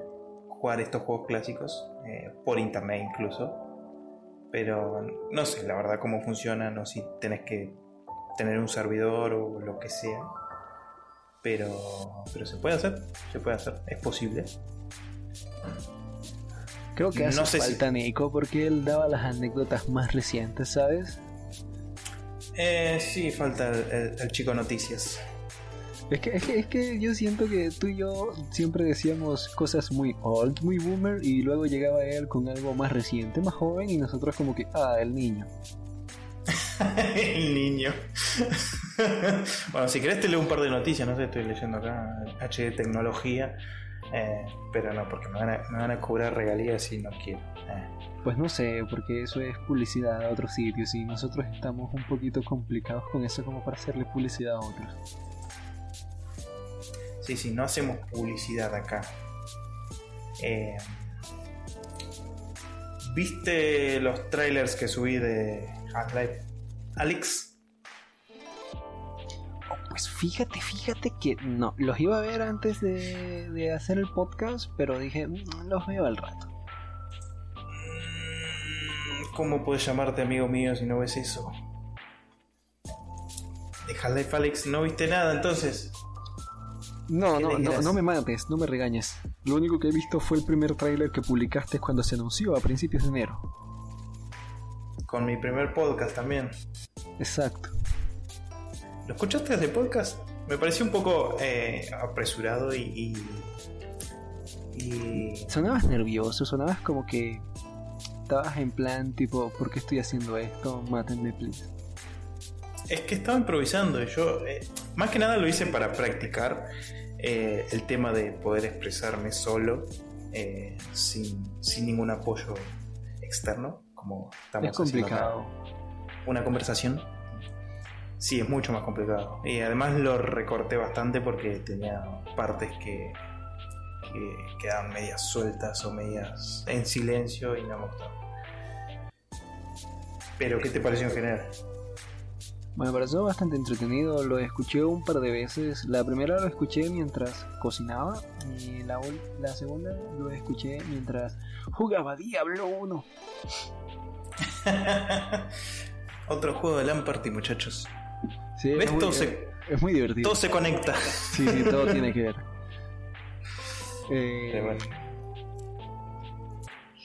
jugar estos juegos clásicos eh, por internet incluso. Pero no sé, la verdad, cómo funcionan o si tenés que tener un servidor o lo que sea. Pero, pero se puede hacer, se puede hacer, es posible. Creo que hace No sé si- falta Nico porque él daba las anécdotas más recientes, ¿sabes? Eh, sí, falta el- el- el chico noticias. Es que, es, que, es que yo siento que tú y yo siempre decíamos cosas muy old, muy boomer, y luego llegaba él con algo más reciente, más joven, y nosotros como que, ah, el niño. El niño. bueno, si querés te leo un par de noticias, no sé, estoy leyendo acá HD Tecnología, eh, pero no, porque me van, a, me van a cobrar regalías y no quiero. Eh, Pues no sé, porque eso es publicidad a otros sitios, y nosotros estamos un poquito complicados con eso como para hacerle publicidad a otros. Sí, sí, no hacemos publicidad acá. Eh, ¿Viste los trailers que subí de Half-Life? Alex, Oh, pues fíjate, fíjate que no, los iba a ver antes de, de hacer el podcast, pero dije, "Mm, los veo al rato. Mm, ¿cómo puedes llamarte amigo mío si no ves eso? De Half-Life Alex, ¿no viste nada entonces? No, ¿Qué no, no, no me mates, no me regañes. Lo único que he visto fue el primer tráiler que publicaste cuando se anunció a principios de enero. Con mi primer podcast también. Exacto. ¿Lo escuchaste ese podcast? Me pareció un poco eh, apresurado y, y. y- Sonabas nervioso, sonabas como que estabas en plan tipo, ¿por qué estoy haciendo esto? Mátenme, please. Es que estaba improvisando y yo, eh, más que nada lo hice para practicar eh, el tema de poder expresarme solo, eh, sin, sin ningún apoyo externo, como estamos es haciendo complicado. Una conversación. Sí, es mucho más complicado. Y además lo recorté bastante porque tenía partes que, que quedaban medias sueltas o medias en silencio y no me gustaban. Pero, ¿qué te pareció en general? Me pareció bastante entretenido, lo escuché un par de veces. La primera lo escuché mientras cocinaba y la, la segunda lo escuché mientras jugaba Diablo 1. Otro juego de Lamparty, muchachos. Sí, ¿Ves? es, muy, Todo se- es muy divertido. Todo se conecta. Sí, sí, todo tiene que ver. Eh.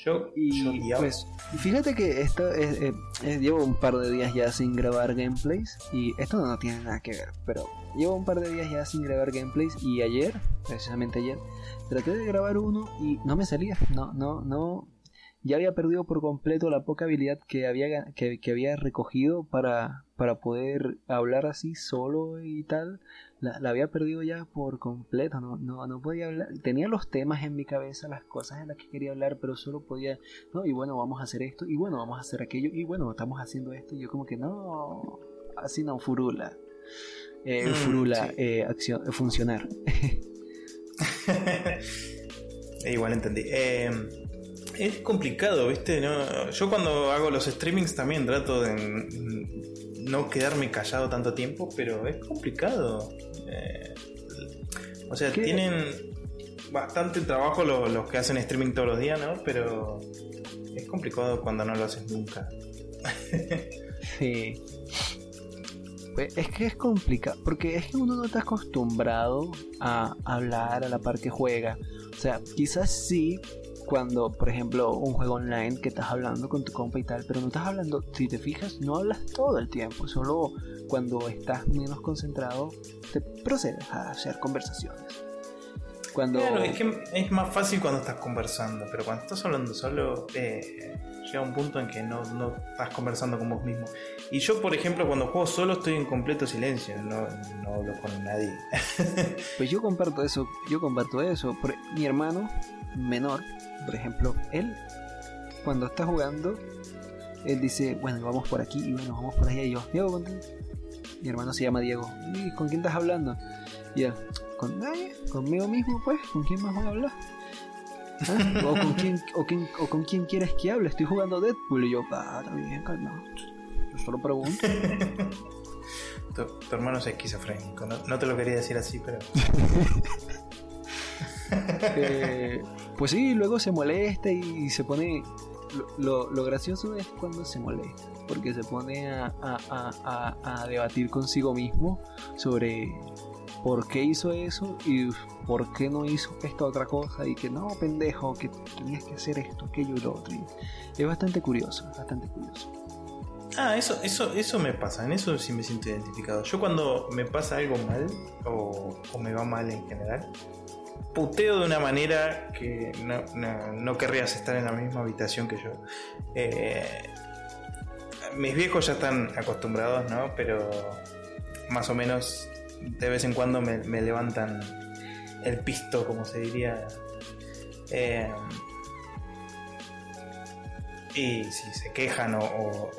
Yo, y yo pues, fíjate que esto es, eh, eh, llevo un par de días ya sin grabar gameplays y esto no tiene nada que ver, pero llevo un par de días ya sin grabar gameplays y ayer, precisamente ayer, traté de grabar uno y no me salía, no, no, no, ya había perdido por completo la poca habilidad que había, que, que había recogido para, para poder hablar así solo y tal. La, la había perdido ya por completo, no, no, no podía hablar. Tenía los temas en mi cabeza, las cosas en las que quería hablar, pero solo podía, no, y bueno, vamos a hacer esto, y bueno, vamos a hacer aquello, y bueno, estamos haciendo esto, y yo como que no, así no, furula. Eh, Mm, furula, sí. eh, acción, eh, funcionar. Eh, Igual entendí. Eh, es complicado, ¿viste? No, yo cuando hago los streamings también trato de no quedarme callado tanto tiempo, pero es complicado. Eh, o sea, ¿Qué? tienen bastante trabajo lo- los, que hacen streaming todos los días, ¿no? Pero es complicado cuando no lo haces nunca. Sí. Pues es que es complicado, porque es que uno no está acostumbrado a hablar a la par que juega. O sea, quizás sí, cuando, por ejemplo, un juego online que estás hablando con tu compa y tal, pero no estás hablando, si te fijas, no hablas todo el tiempo, solo cuando estás menos concentrado te procedes a hacer conversaciones. Cuando... Claro, es que es más fácil cuando estás conversando, pero cuando estás hablando solo, eh, llega un punto en que no, no, estás conversando con vos mismo. Y yo, por ejemplo, cuando juego solo estoy en completo silencio, no, no hablo con nadie. pues yo comparto eso, yo comparto eso. Mi hermano menor, por ejemplo, él, cuando está jugando, él dice, bueno, vamos por aquí y bueno, vamos por allá. Y yo, Diego, contigo. Mi hermano se llama Diego. ¿Y con quién estás hablando? Y él, con nadie, conmigo mismo, pues, ¿con quién más voy a hablar? ¿Ah? ¿O, con quién, o, quién, ¿O con quién quieres que hable? Estoy jugando Deadpool. Y yo, ah, bien, calma. Yo solo pregunto. tu, hermano es esquizofrénico. No, te lo quería decir así, pero. Eh, pues sí, luego se molesta y se pone. Lo, gracioso es cuando se molesta, porque se pone a, a, a, a debatir consigo mismo sobre por qué hizo eso y por qué no hizo esta otra cosa y que no, pendejo, que tenías que hacer esto, aquello y lo otro. es bastante curioso, bastante curioso. Ah, eso, eso, eso me pasa, en eso sí me siento identificado. Yo cuando me pasa algo mal, o, me va mal en general, puteo de una manera que no, querrías estar en la misma habitación que yo. Eh, mis viejos ya están acostumbrados, ¿no? Pero más o menos de vez en cuando me, levantan el pisto, como se diría. Eh, y si se quejan o,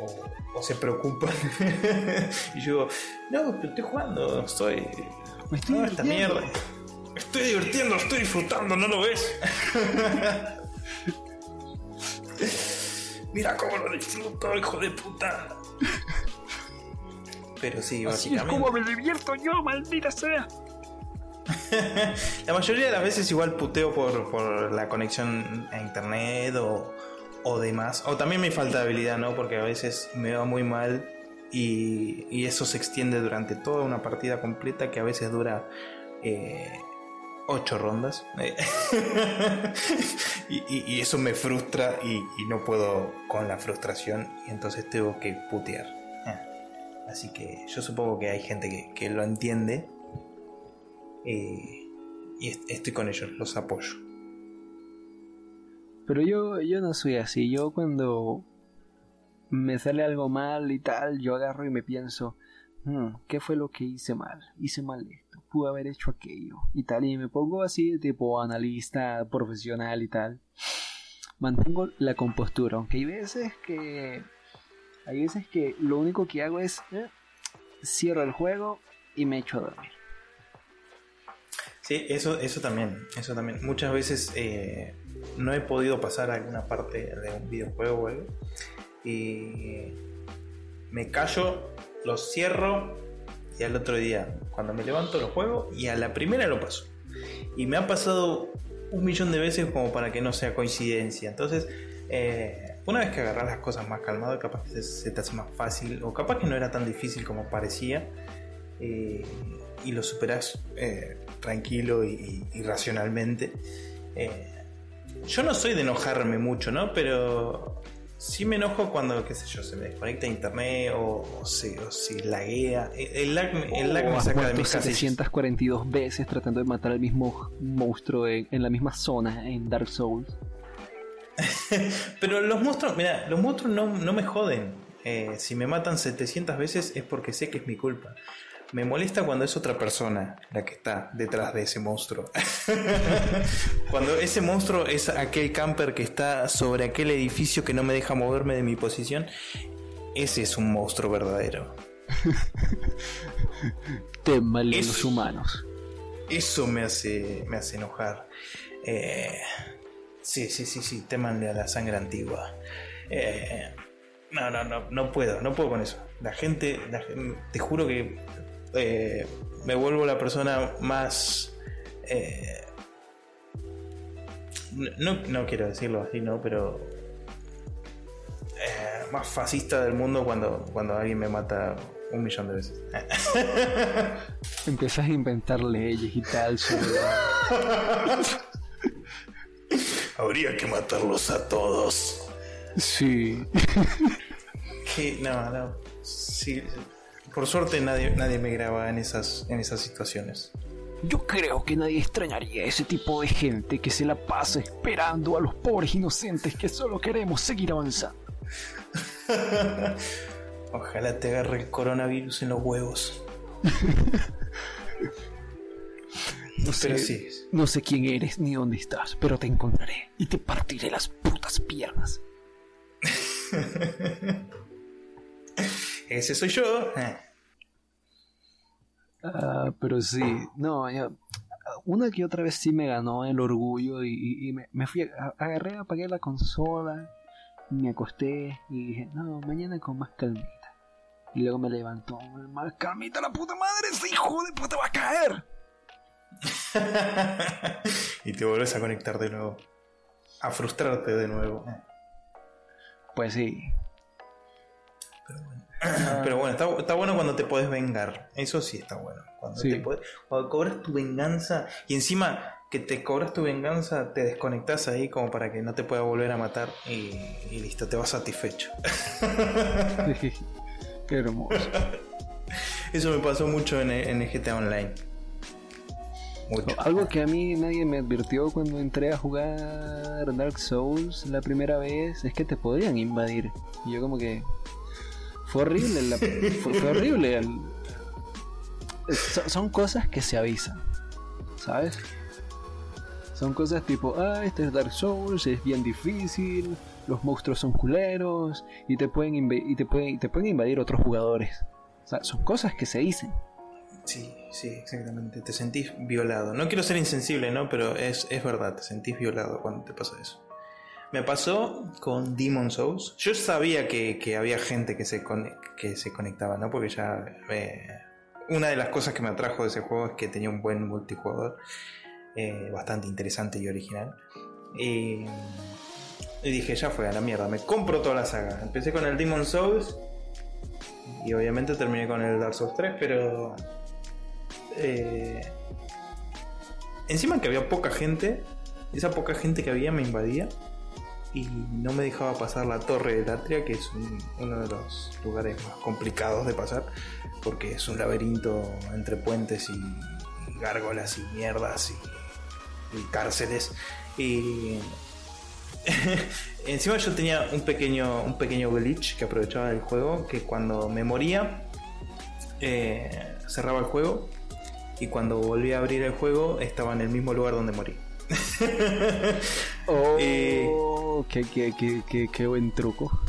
se preocupan. y yo digo, no, pero estoy jugando, estoy. estoy no, esta mierda. Estoy divirtiendo, estoy disfrutando, ¿no lo ves? Mira cómo lo disfruto, hijo de puta. Pero sí, Así es como me divierto yo, maldita sea. la mayoría de las veces igual puteo por, la conexión a internet o, o demás. O también mi falta de habilidad, ¿no? Porque a veces me va muy mal y, eso se extiende durante toda una partida completa que a veces dura eh, ocho rondas. y, eso me frustra y, no puedo con la frustración y entonces tengo que putear. Así que yo supongo que hay gente que, lo entiende. Eh, y estoy con ellos, los apoyo. Pero yo, yo no soy así. Yo cuando me sale algo mal y tal, yo agarro y me pienso, hmm, ¿qué fue lo que hice mal? Hice mal esto, pude haber hecho aquello y tal. Y me pongo así, tipo analista profesional y tal. Mantengo la compostura, aunque hay veces que hay veces que lo único que hago es eh, cierro el juego y me echo a dormir. Sí, eso, eso también, eso también. Muchas veces eh, no he podido pasar alguna parte de un videojuego y me callo, lo cierro y al otro día, cuando me levanto lo juego y a la primera lo paso. Y me ha pasado un millón de veces como para que no sea coincidencia. Entonces, eh, una vez que agarras las cosas más calmado, capaz que se, te hace más fácil, o capaz que no era tan difícil como parecía, eh, y lo superas eh, tranquilo y, racionalmente. Eh, yo no soy de enojarme mucho, ¿no? Pero sí me enojo cuando, qué sé yo, se me desconecta internet o, si, o si laguea. El lag, el lag me saca de mis 742 veces tratando de matar al mismo monstruo en la misma zona en Dark Souls. Pero los monstruos, mira, los monstruos no, me joden. Eh, si me matan 700 veces es porque sé que es mi culpa. Me molesta cuando es otra persona la que está detrás de ese monstruo. cuando ese monstruo es aquel camper que está sobre aquel edificio que no me deja moverme de mi posición, ese es un monstruo verdadero. Teman los humanos. Eso me hace, me hace enojar. Eh, Sí, sí, sí, sí, temanle a la sangre antigua. Eh, no, no, no, no puedo, no puedo con eso. La gente, te juro que eh, me vuelvo la persona más... Eh, no, no quiero decirlo así, ¿no? Pero... más fascista del mundo cuando, cuando alguien me mata un millón de veces. Empiezas a inventar leyes y tal sobre... Habría que matarlos a todos. Sí. Que no, no. Sí, por suerte nadie, nadie me graba en esas, en esas situaciones. Yo creo que nadie extrañaría ese tipo de gente que se la pasa esperando a los pobres inocentes que solo queremos seguir avanzando. Ojalá te agarre el coronavirus en los huevos. No sé, Pero sí. no sé quién eres ni dónde estás, pero te encontraré y te partiré las putas piernas. Ese soy yo. Eh. Ah, pero sí, no, yo- una que otra vez sí me ganó el orgullo y, y- y me, me fui, a- agarré, apagué la consola, me acosté y dije, no, mañana con más calmita. Y luego me levantó, más calmita la puta madre, ese hijo de puta va a caer. y te vuelves a conectar de nuevo. A frustrarte de nuevo. Pues sí, Pero bueno, está, está bueno cuando te podés vengar. Eso sí está bueno. Cuando, Sí. te podés- cuando cobras tu venganza y encima que te cobras tu venganza, te desconectas ahí como para que no te pueda volver a matar y, y listo, te vas satisfecho. qué hermoso. Eso me pasó mucho en el, en el GTA Online. Mucho. Algo que a mí nadie me advirtió cuando entré a jugar Dark Souls la primera vez es que te podían invadir. Y yo como que... Fue horrible, la- fue, horrible. el- son, cosas que se avisan, ¿sabes? Son cosas tipo, ah, este es Dark Souls, es bien difícil, los monstruos son culeros y te pueden, y te pueden, te pueden invadir otros jugadores. O sea, son cosas que se dicen. Sí, sí, exactamente. Te sentís violado. No quiero ser insensible, ¿no? Pero es, es verdad, te sentís violado cuando te pasa eso. Me pasó con Demon Souls. Yo sabía que, que había gente que se, que se conectaba, ¿no? Porque ya... eh, una de las cosas que me atrajo de ese juego es que tenía un buen multijugador. eh, bastante interesante y original. Y, y dije, ya fue a la mierda, me compro toda la saga. Empecé con el Demon Souls. Y obviamente terminé con el Dark Souls 3, pero... eh, encima que había poca gente, esa poca gente que había me invadía y no me dejaba pasar la torre de Latria, que es un- uno de los lugares más complicados de pasar, porque es un laberinto entre puentes y, gárgolas y mierdas y, y cárceles. Y encima yo tenía un pequeño, un pequeño glitch que aprovechaba del juego, que cuando me moría, eh, cerraba el juego y cuando volví a abrir el juego estaba en el mismo lugar donde morí. Oh, Eh, qué, qué, qué, qué, qué buen truco.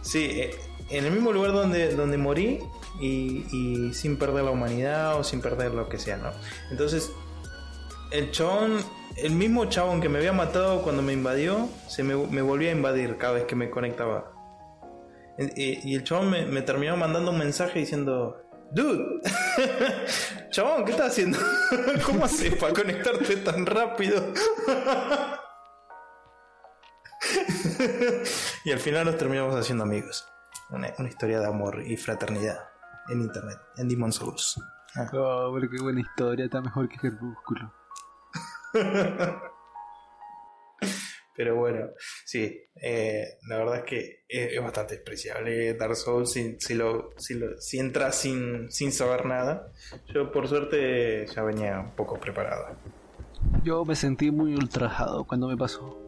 Sí, eh, en el mismo lugar donde, donde morí y, y sin perder la humanidad o sin perder lo que sea, ¿no? Entonces, el chabón, el mismo chabón que me había matado cuando me invadió, se me, me volvía a invadir cada vez que me conectaba. Y, y el chabón me, me terminó mandando un mensaje diciendo, Dude, chabón, ¿qué estás haciendo? ¿Cómo haces para conectarte tan rápido? y al final nos terminamos haciendo amigos. Una, una historia de amor y fraternidad en internet, en Demon Souls. Ah. Oh, pero qué buena historia, está mejor que Crepúsculo. Pero bueno, sí, eh, la verdad es que es, es bastante despreciable Dark Souls si, si, lo, si, lo- si entras sin, sin saber nada. Yo por suerte ya venía un poco preparado. Yo me sentí muy ultrajado cuando me pasó.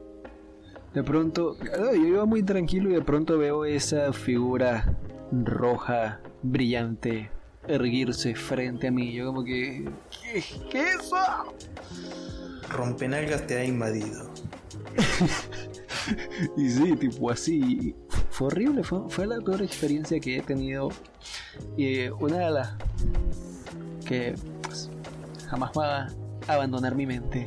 De pronto, yo iba muy tranquilo y de pronto veo esa figura roja, brillante, erguirse frente a mí. Yo como que... ¿Qué, qué es eso? Rompenalgas te ha invadido. Y sí, tipo así. Fue horrible, fue, fue la peor experiencia que he tenido. Y una de las que pues, jamás va a abandonar mi mente.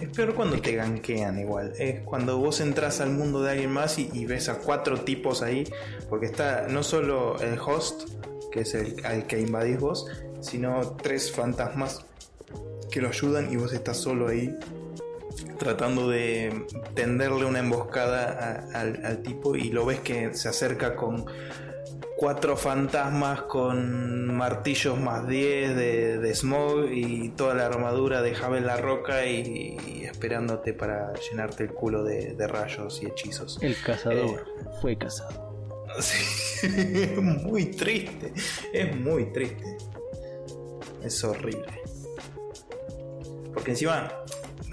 Es peor cuando te gankean igual. Es cuando vos entras al mundo de alguien más y, y ves a cuatro tipos ahí. Porque está no solo el host, que es el al que invadís vos, sino tres fantasmas que lo ayudan y vos estás solo ahí tratando de tenderle una emboscada a- al, al tipo y lo ves que se acerca con cuatro fantasmas con martillos más 10 de, de Smog y toda la armadura de Javel la Roca y, y esperándote para llenarte el culo de, de rayos y hechizos. El cazador fue cazado. Sí, muy triste, es muy triste. Es horrible. Porque encima,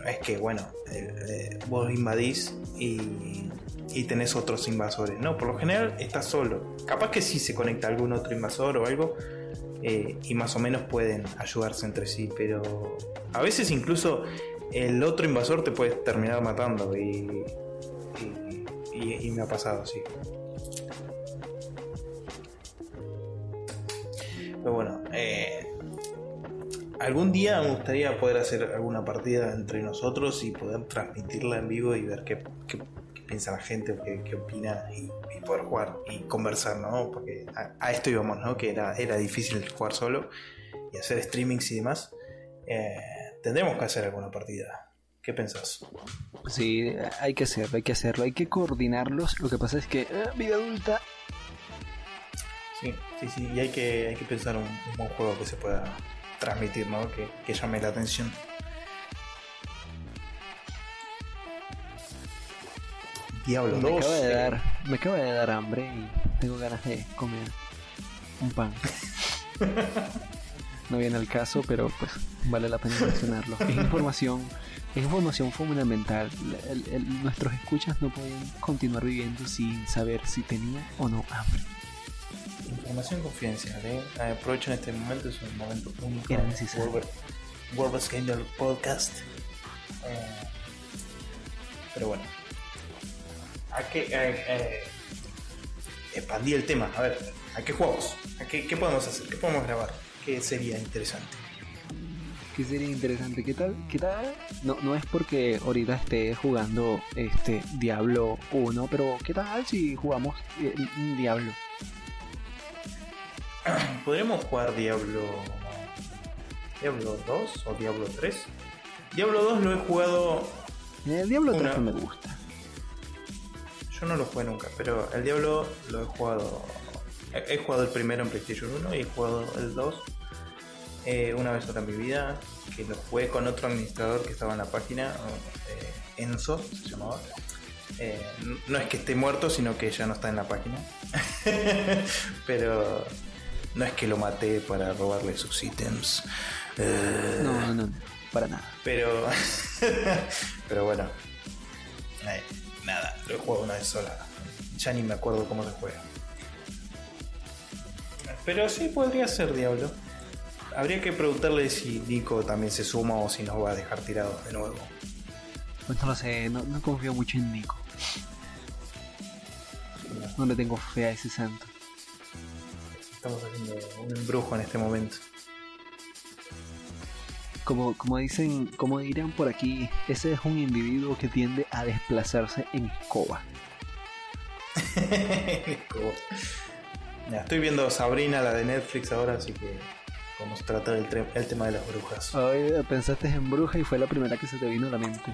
es que bueno, eh, eh, vos invadís y, y tenés otros invasores. No, por lo general estás solo. Capaz que sí se conecta algún otro invasor o algo. eh, y más o menos pueden ayudarse entre sí. Pero a veces incluso el otro invasor te puede terminar matando. Y, y, y- y me ha pasado, sí. Pero bueno, eh, algún día me gustaría poder hacer alguna partida entre nosotros y poder transmitirla en vivo y ver qué, qué- qué piensa la gente, qué, qué opina y, y poder jugar y conversar, ¿no? Porque a, a esto íbamos, ¿no? Que era, era difícil jugar solo y hacer streamings y demás. Eh, tendremos que hacer alguna partida. ¿Qué pensás? Sí, hay que hacerlo, hay que hacerlo, hay que coordinarlos. Lo que pasa es que eh, vida adulta Sí, sí, sí. Y hay que, hay que pensar un, un buen juego que se pueda transmitir, ¿no? Que, que llame la atención. Diablo me 2. acaba de dar, me acaba de dar hambre y tengo ganas de comer un pan. No viene al caso, pero pues vale la pena mencionarlo. Es información, es información fundamental. El- el- nuestros escuchas no pueden continuar viviendo sin saber si tenía o no hambre. Información confidencial, ¿eh? Aprovechen este momento, es un momento único. Era necesario. World, Scandal Podcast. Eh, pero bueno. Hay que eh, eh, expandir el tema. A ver, ¿a qué jugamos? ¿A qué, qué podemos hacer? ¿Qué podemos grabar? ¿Qué sería interesante? ¿Qué sería interesante? ¿Qué tal? ¿Qué tal? No, no es porque ahorita esté jugando este Diablo 1, pero ¿qué tal si jugamos eh, Diablo? ¿Podríamos jugar Diablo. Diablo 2 o Diablo 3? Diablo 2 lo he jugado. El Diablo 3 Una- no me gusta. Yo no lo jugué nunca, pero el Diablo lo he jugado. He he jugado el primero en PlayStation 1 y he jugado el 2 eh, una vez sola en mi vida. Que lo jugué con otro administrador que estaba en la página, eh, Enzo se llamaba. Eh, no es que esté muerto, sino que ya no está en la página. pero no es que lo maté para robarle sus ítems. Eh, No, no, no, para nada. pero. pero bueno. Eh, nada, lo he jugado una vez sola. Ya ni me acuerdo cómo se juega. Pero sí podría ser Diablo. Habría que preguntarle si Nico también se suma o si nos va a dejar tirados de nuevo. Pues no lo sé, no, no confío mucho en Nico. No le tengo fe a ese santo. Estamos haciendo un embrujo en este momento. Como, como dicen, como dirán por aquí, ese es un individuo que tiende a desplazarse en escoba. Ya, estoy viendo Sabrina, la de Netflix ahora, así que vamos a tratar el, el tema de las brujas. Ay, pensaste en bruja y fue la primera que se te vino a la mente.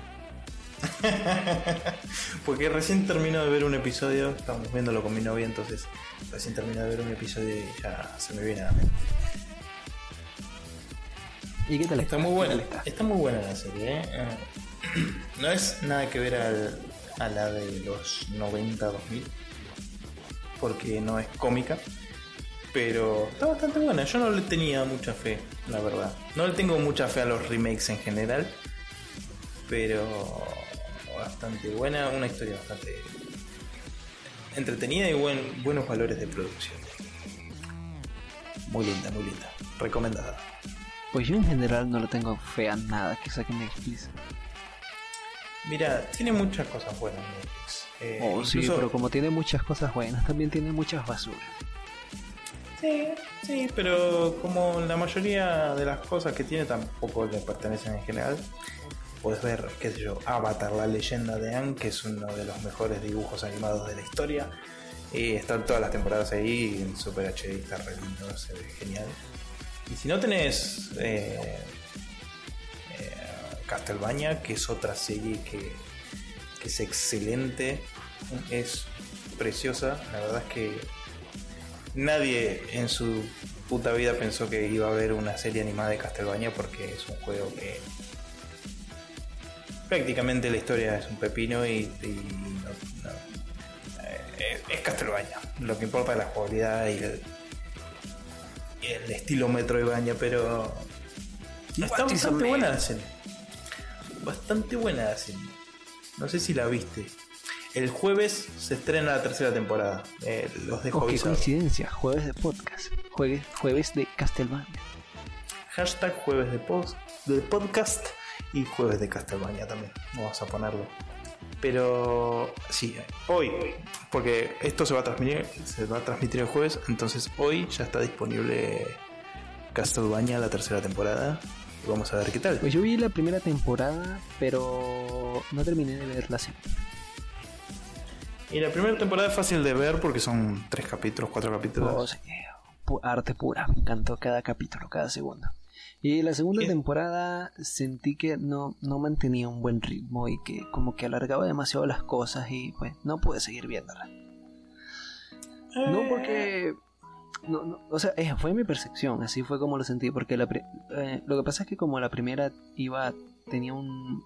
Porque recién termino de ver un episodio, estamos viéndolo con mi novia, entonces recién termino de ver un episodio y ya se me viene a la mente. ¿Y qué tal Está muy buena, está muy buena la serie, ¿eh? Eh, No es nada que ver al- a la de los 90-2000, porque no es cómica, pero está bastante buena. Yo no le tenía mucha fe, la verdad. No le tengo mucha fe a los remakes en general, pero bastante buena, una historia bastante entretenida y buen, buenos valores de producción. Muy linda, muy linda. Recomendada. Pues yo en general no le tengo fe a nada que saque Netflix. Mira, tiene muchas cosas buenas Netflix. Eh, Oh, sí, pero como tiene muchas cosas buenas, también tiene muchas basuras. Sí, sí, pero como la mayoría de las cosas que tiene tampoco le pertenecen en general. Puedes ver, qué sé yo, Avatar, la leyenda de Aang, que es uno de los mejores dibujos animados de la historia. Y están todas las temporadas ahí en Super HD, está re lindo, se ve genial. Y si no tenés eh, eh, Castlevania, que es otra serie que, que es excelente, es preciosa, la verdad es que nadie en su puta vida pensó que iba a haber una serie animada de Castlevania porque es un juego que prácticamente la historia es un pepino y, y no- no. Eh, es Castlevania. Lo que importa es la jugabilidad y el, y el estilo Metroidvania, pero está bastante buena la serie. Bastante buena la serie. No sé si la viste. El jueves se estrena la tercera temporada. Eh, los dejo Oh, qué coincidencia, jueves de podcast, jueves, jueves de Castlevania. Hashtag jueves de, post, de podcast y jueves de Castlevania también. Vamos a ponerlo. Pero sí, hoy, porque esto se va a transmitir, se va a transmitir el jueves, entonces hoy ya está disponible Castlevania la tercera temporada. Y vamos a ver qué tal. Pues yo vi la primera temporada, pero no terminé de verla así. Y la primera temporada es fácil de ver porque son tres capítulos, cuatro capítulos. Oh, sí, arte pura, me encantó cada capítulo, cada segundo. Y la segunda ¿Qué? temporada sentí que no, no mantenía un buen ritmo y que como que alargaba demasiado las cosas y pues no pude seguir viéndola. No porque... No, no, o sea, eh, fue mi percepción, así fue como lo sentí, porque la eh, lo que pasa es que como la primera iba, tenía un,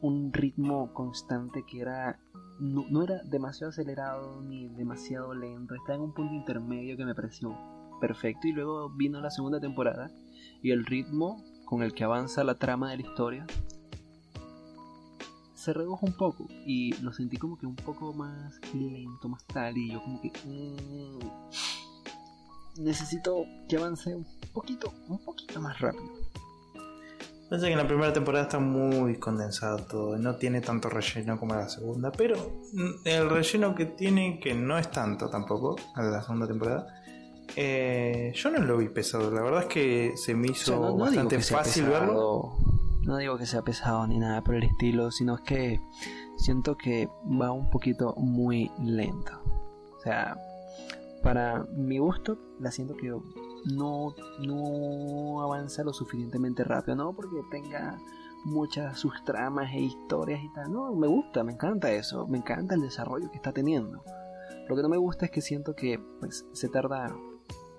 un ritmo constante que era, no, no era demasiado acelerado ni demasiado lento, estaba en un punto intermedio que me pareció perfecto y luego vino la segunda temporada y el ritmo con el que avanza la trama de la historia se redujo un poco y lo sentí como que un poco más lento, más tal yo como que mm, necesito que avance un poquito, un poquito más rápido. Parece que en la primera temporada está muy condensado todo, no tiene tanto relleno como la segunda, pero mm, el relleno que tiene, que no es tanto tampoco, en la segunda temporada, eh, yo no lo vi pesado, la verdad es que se me O hizo sea, no, no digo bastante fácil verlo. no digo que sea pesado ni nada por el estilo, sino que siento que va un poquito muy lento. O sea, para mi gusto, la siento que no, no avanza lo suficientemente rápido, no porque tenga muchas sus tramas e historias y tal, no, me gusta, me encanta eso, me encanta el desarrollo que está teniendo. Lo que no me gusta es que siento que pues, se tarda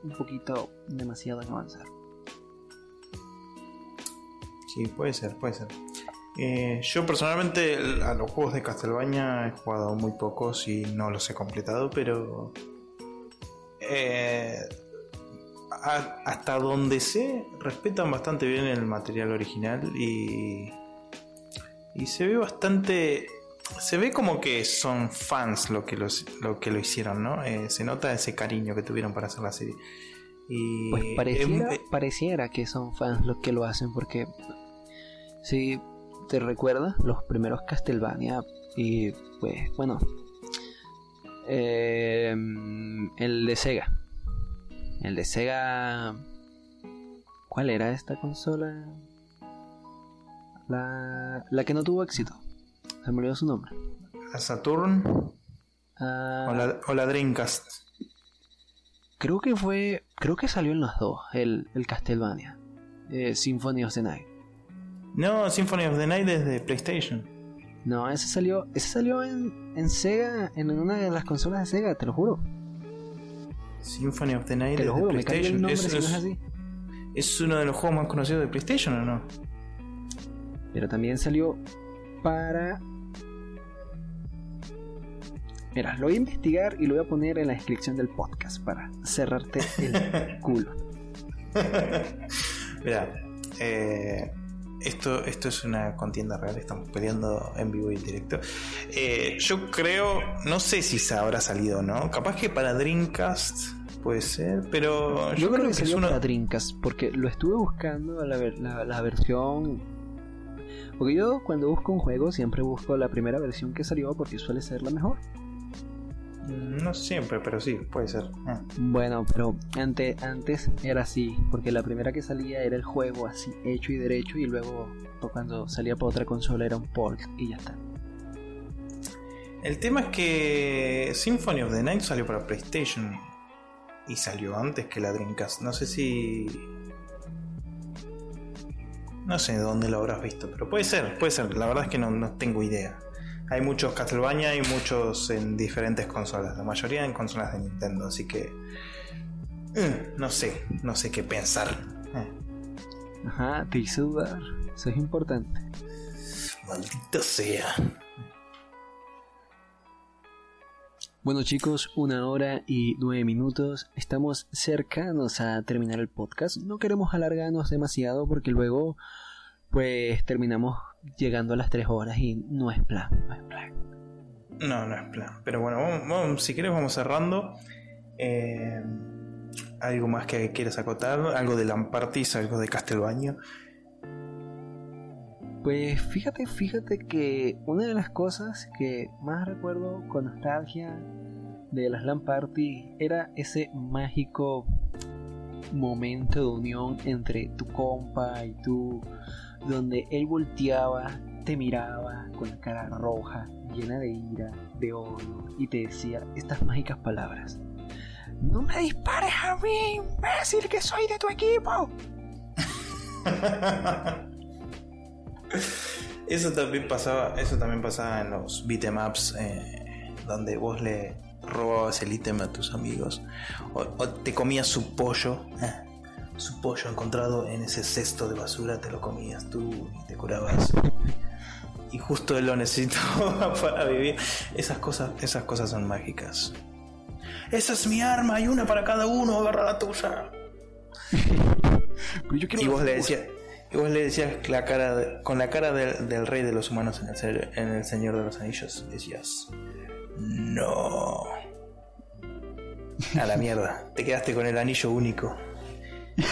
un poquito demasiado en avanzar. Sí, puede ser, puede ser. Eh, yo personalmente a los juegos de Castlevania he jugado muy pocos y no los he completado, pero eh, hasta donde sé respetan bastante bien el material original y y se ve bastante se ve como que son fans lo que los, lo que lo hicieron, ¿no? Eh, se nota ese cariño que tuvieron para hacer la serie. Y Pues pareciera, eh, pareciera que son fans los que lo hacen porque si te recuerdas los primeros Castlevania y pues bueno eh, el de Sega el de Sega ¿cuál era esta consola? La, la que no tuvo éxito se me olvidó su nombre la Saturn Ah, o, la, o la Dreamcast. creo que fue creo que salió en las dos el, el Castlevania eh, Symphony of the Night No, Symphony of the Night es de PlayStation. No, ese salió, ese salió en, en Sega, en una de las consolas de Sega, te lo juro. Symphony of the Night Te lo de juro, me cambia el PlayStation. nombre Es, si no es es- así. es uno de los juegos más conocidos de PlayStation, ¿o no? Pero también salió para... Mira, lo voy a investigar y lo voy a poner en la descripción del podcast para cerrarte el culo. Mira, eh, esto, esto es una contienda real, estamos peleando en vivo y en directo. Eh, yo creo, no sé si se habrá salido o no, capaz que para Dreamcast puede ser, pero Yo, creo que es salió uno... para Dreamcast, porque lo estuve buscando la, la, la versión... Porque yo cuando busco un juego siempre busco la primera versión que salió porque suele ser la mejor. No siempre, pero sí, puede ser. Ah. Bueno, pero ante, antes era así, porque la primera que salía era el juego así, hecho y derecho, y luego pues, cuando salía para otra consola era un port y ya está. El tema es que Symphony of the Night salió para PlayStation y salió antes que la Dreamcast. No sé si. No sé dónde lo habrás visto, pero puede ser, puede ser. La verdad es que no, no tengo idea. Hay muchos Castlevania y muchos en diferentes consolas. La mayoría en consolas de Nintendo, así que Eh, no sé, no sé qué pensar. Eh, Ajá, te hice dudar. Eso es importante. maldita sea. Bueno chicos, una hora y nueve minutos. Estamos cercanos a terminar el podcast. No queremos alargarnos demasiado porque luego pues terminamos llegando a las tres horas y no es plan, no es plan. No, no es plan. Pero bueno, vamos, vamos- si quieres vamos cerrando. Eh, ¿Algo más que quieras acotar? ¿Algo de Lampartis? ¿Algo de Castelbaño? Pues fíjate, fíjate que una de las cosas que más recuerdo con nostalgia de las LAN Party era ese mágico momento de unión entre tu compa y tú, donde él volteaba, te miraba con la cara roja, llena de ira, de odio, y te decía estas mágicas palabras. No me dispares a mí, imbécil, que soy de tu equipo. Eso también pasaba, eso también pasaba en los beatemaps eh, donde vos le robabas el ítem a tus amigos o, te comías su pollo, eh, su pollo encontrado en ese cesto de basura, te lo comías tú y te curabas. Y justo él lo necesitaba para vivir. Esas cosas, esas cosas son mágicas. Esa es mi arma, hay una para cada uno, agarra la tuya. Yo Y vos le decías, y vos le decías la cara de- con la cara del- del rey de los humanos en el, en el Señor de los Anillos, decías, no. A la mierda, te quedaste con el anillo único.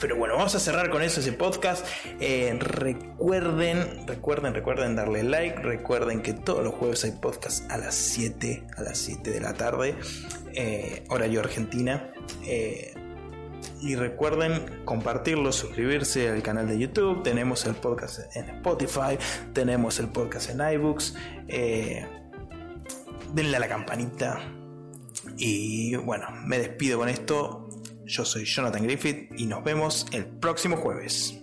Pero bueno, vamos a cerrar con eso ese podcast. Eh, recuerden, recuerden, recuerden darle like. Recuerden que todos los jueves hay podcast a las 7, a las 7 de la tarde, eh, horario Argentina. Eh, y recuerden compartirlo, suscribirse al canal de YouTube. Tenemos el podcast en Spotify, tenemos el podcast en iBooks. Eh, denle a la campanita. Y bueno, me despido con esto. Yo soy Jonathan Griffith y nos vemos el próximo jueves.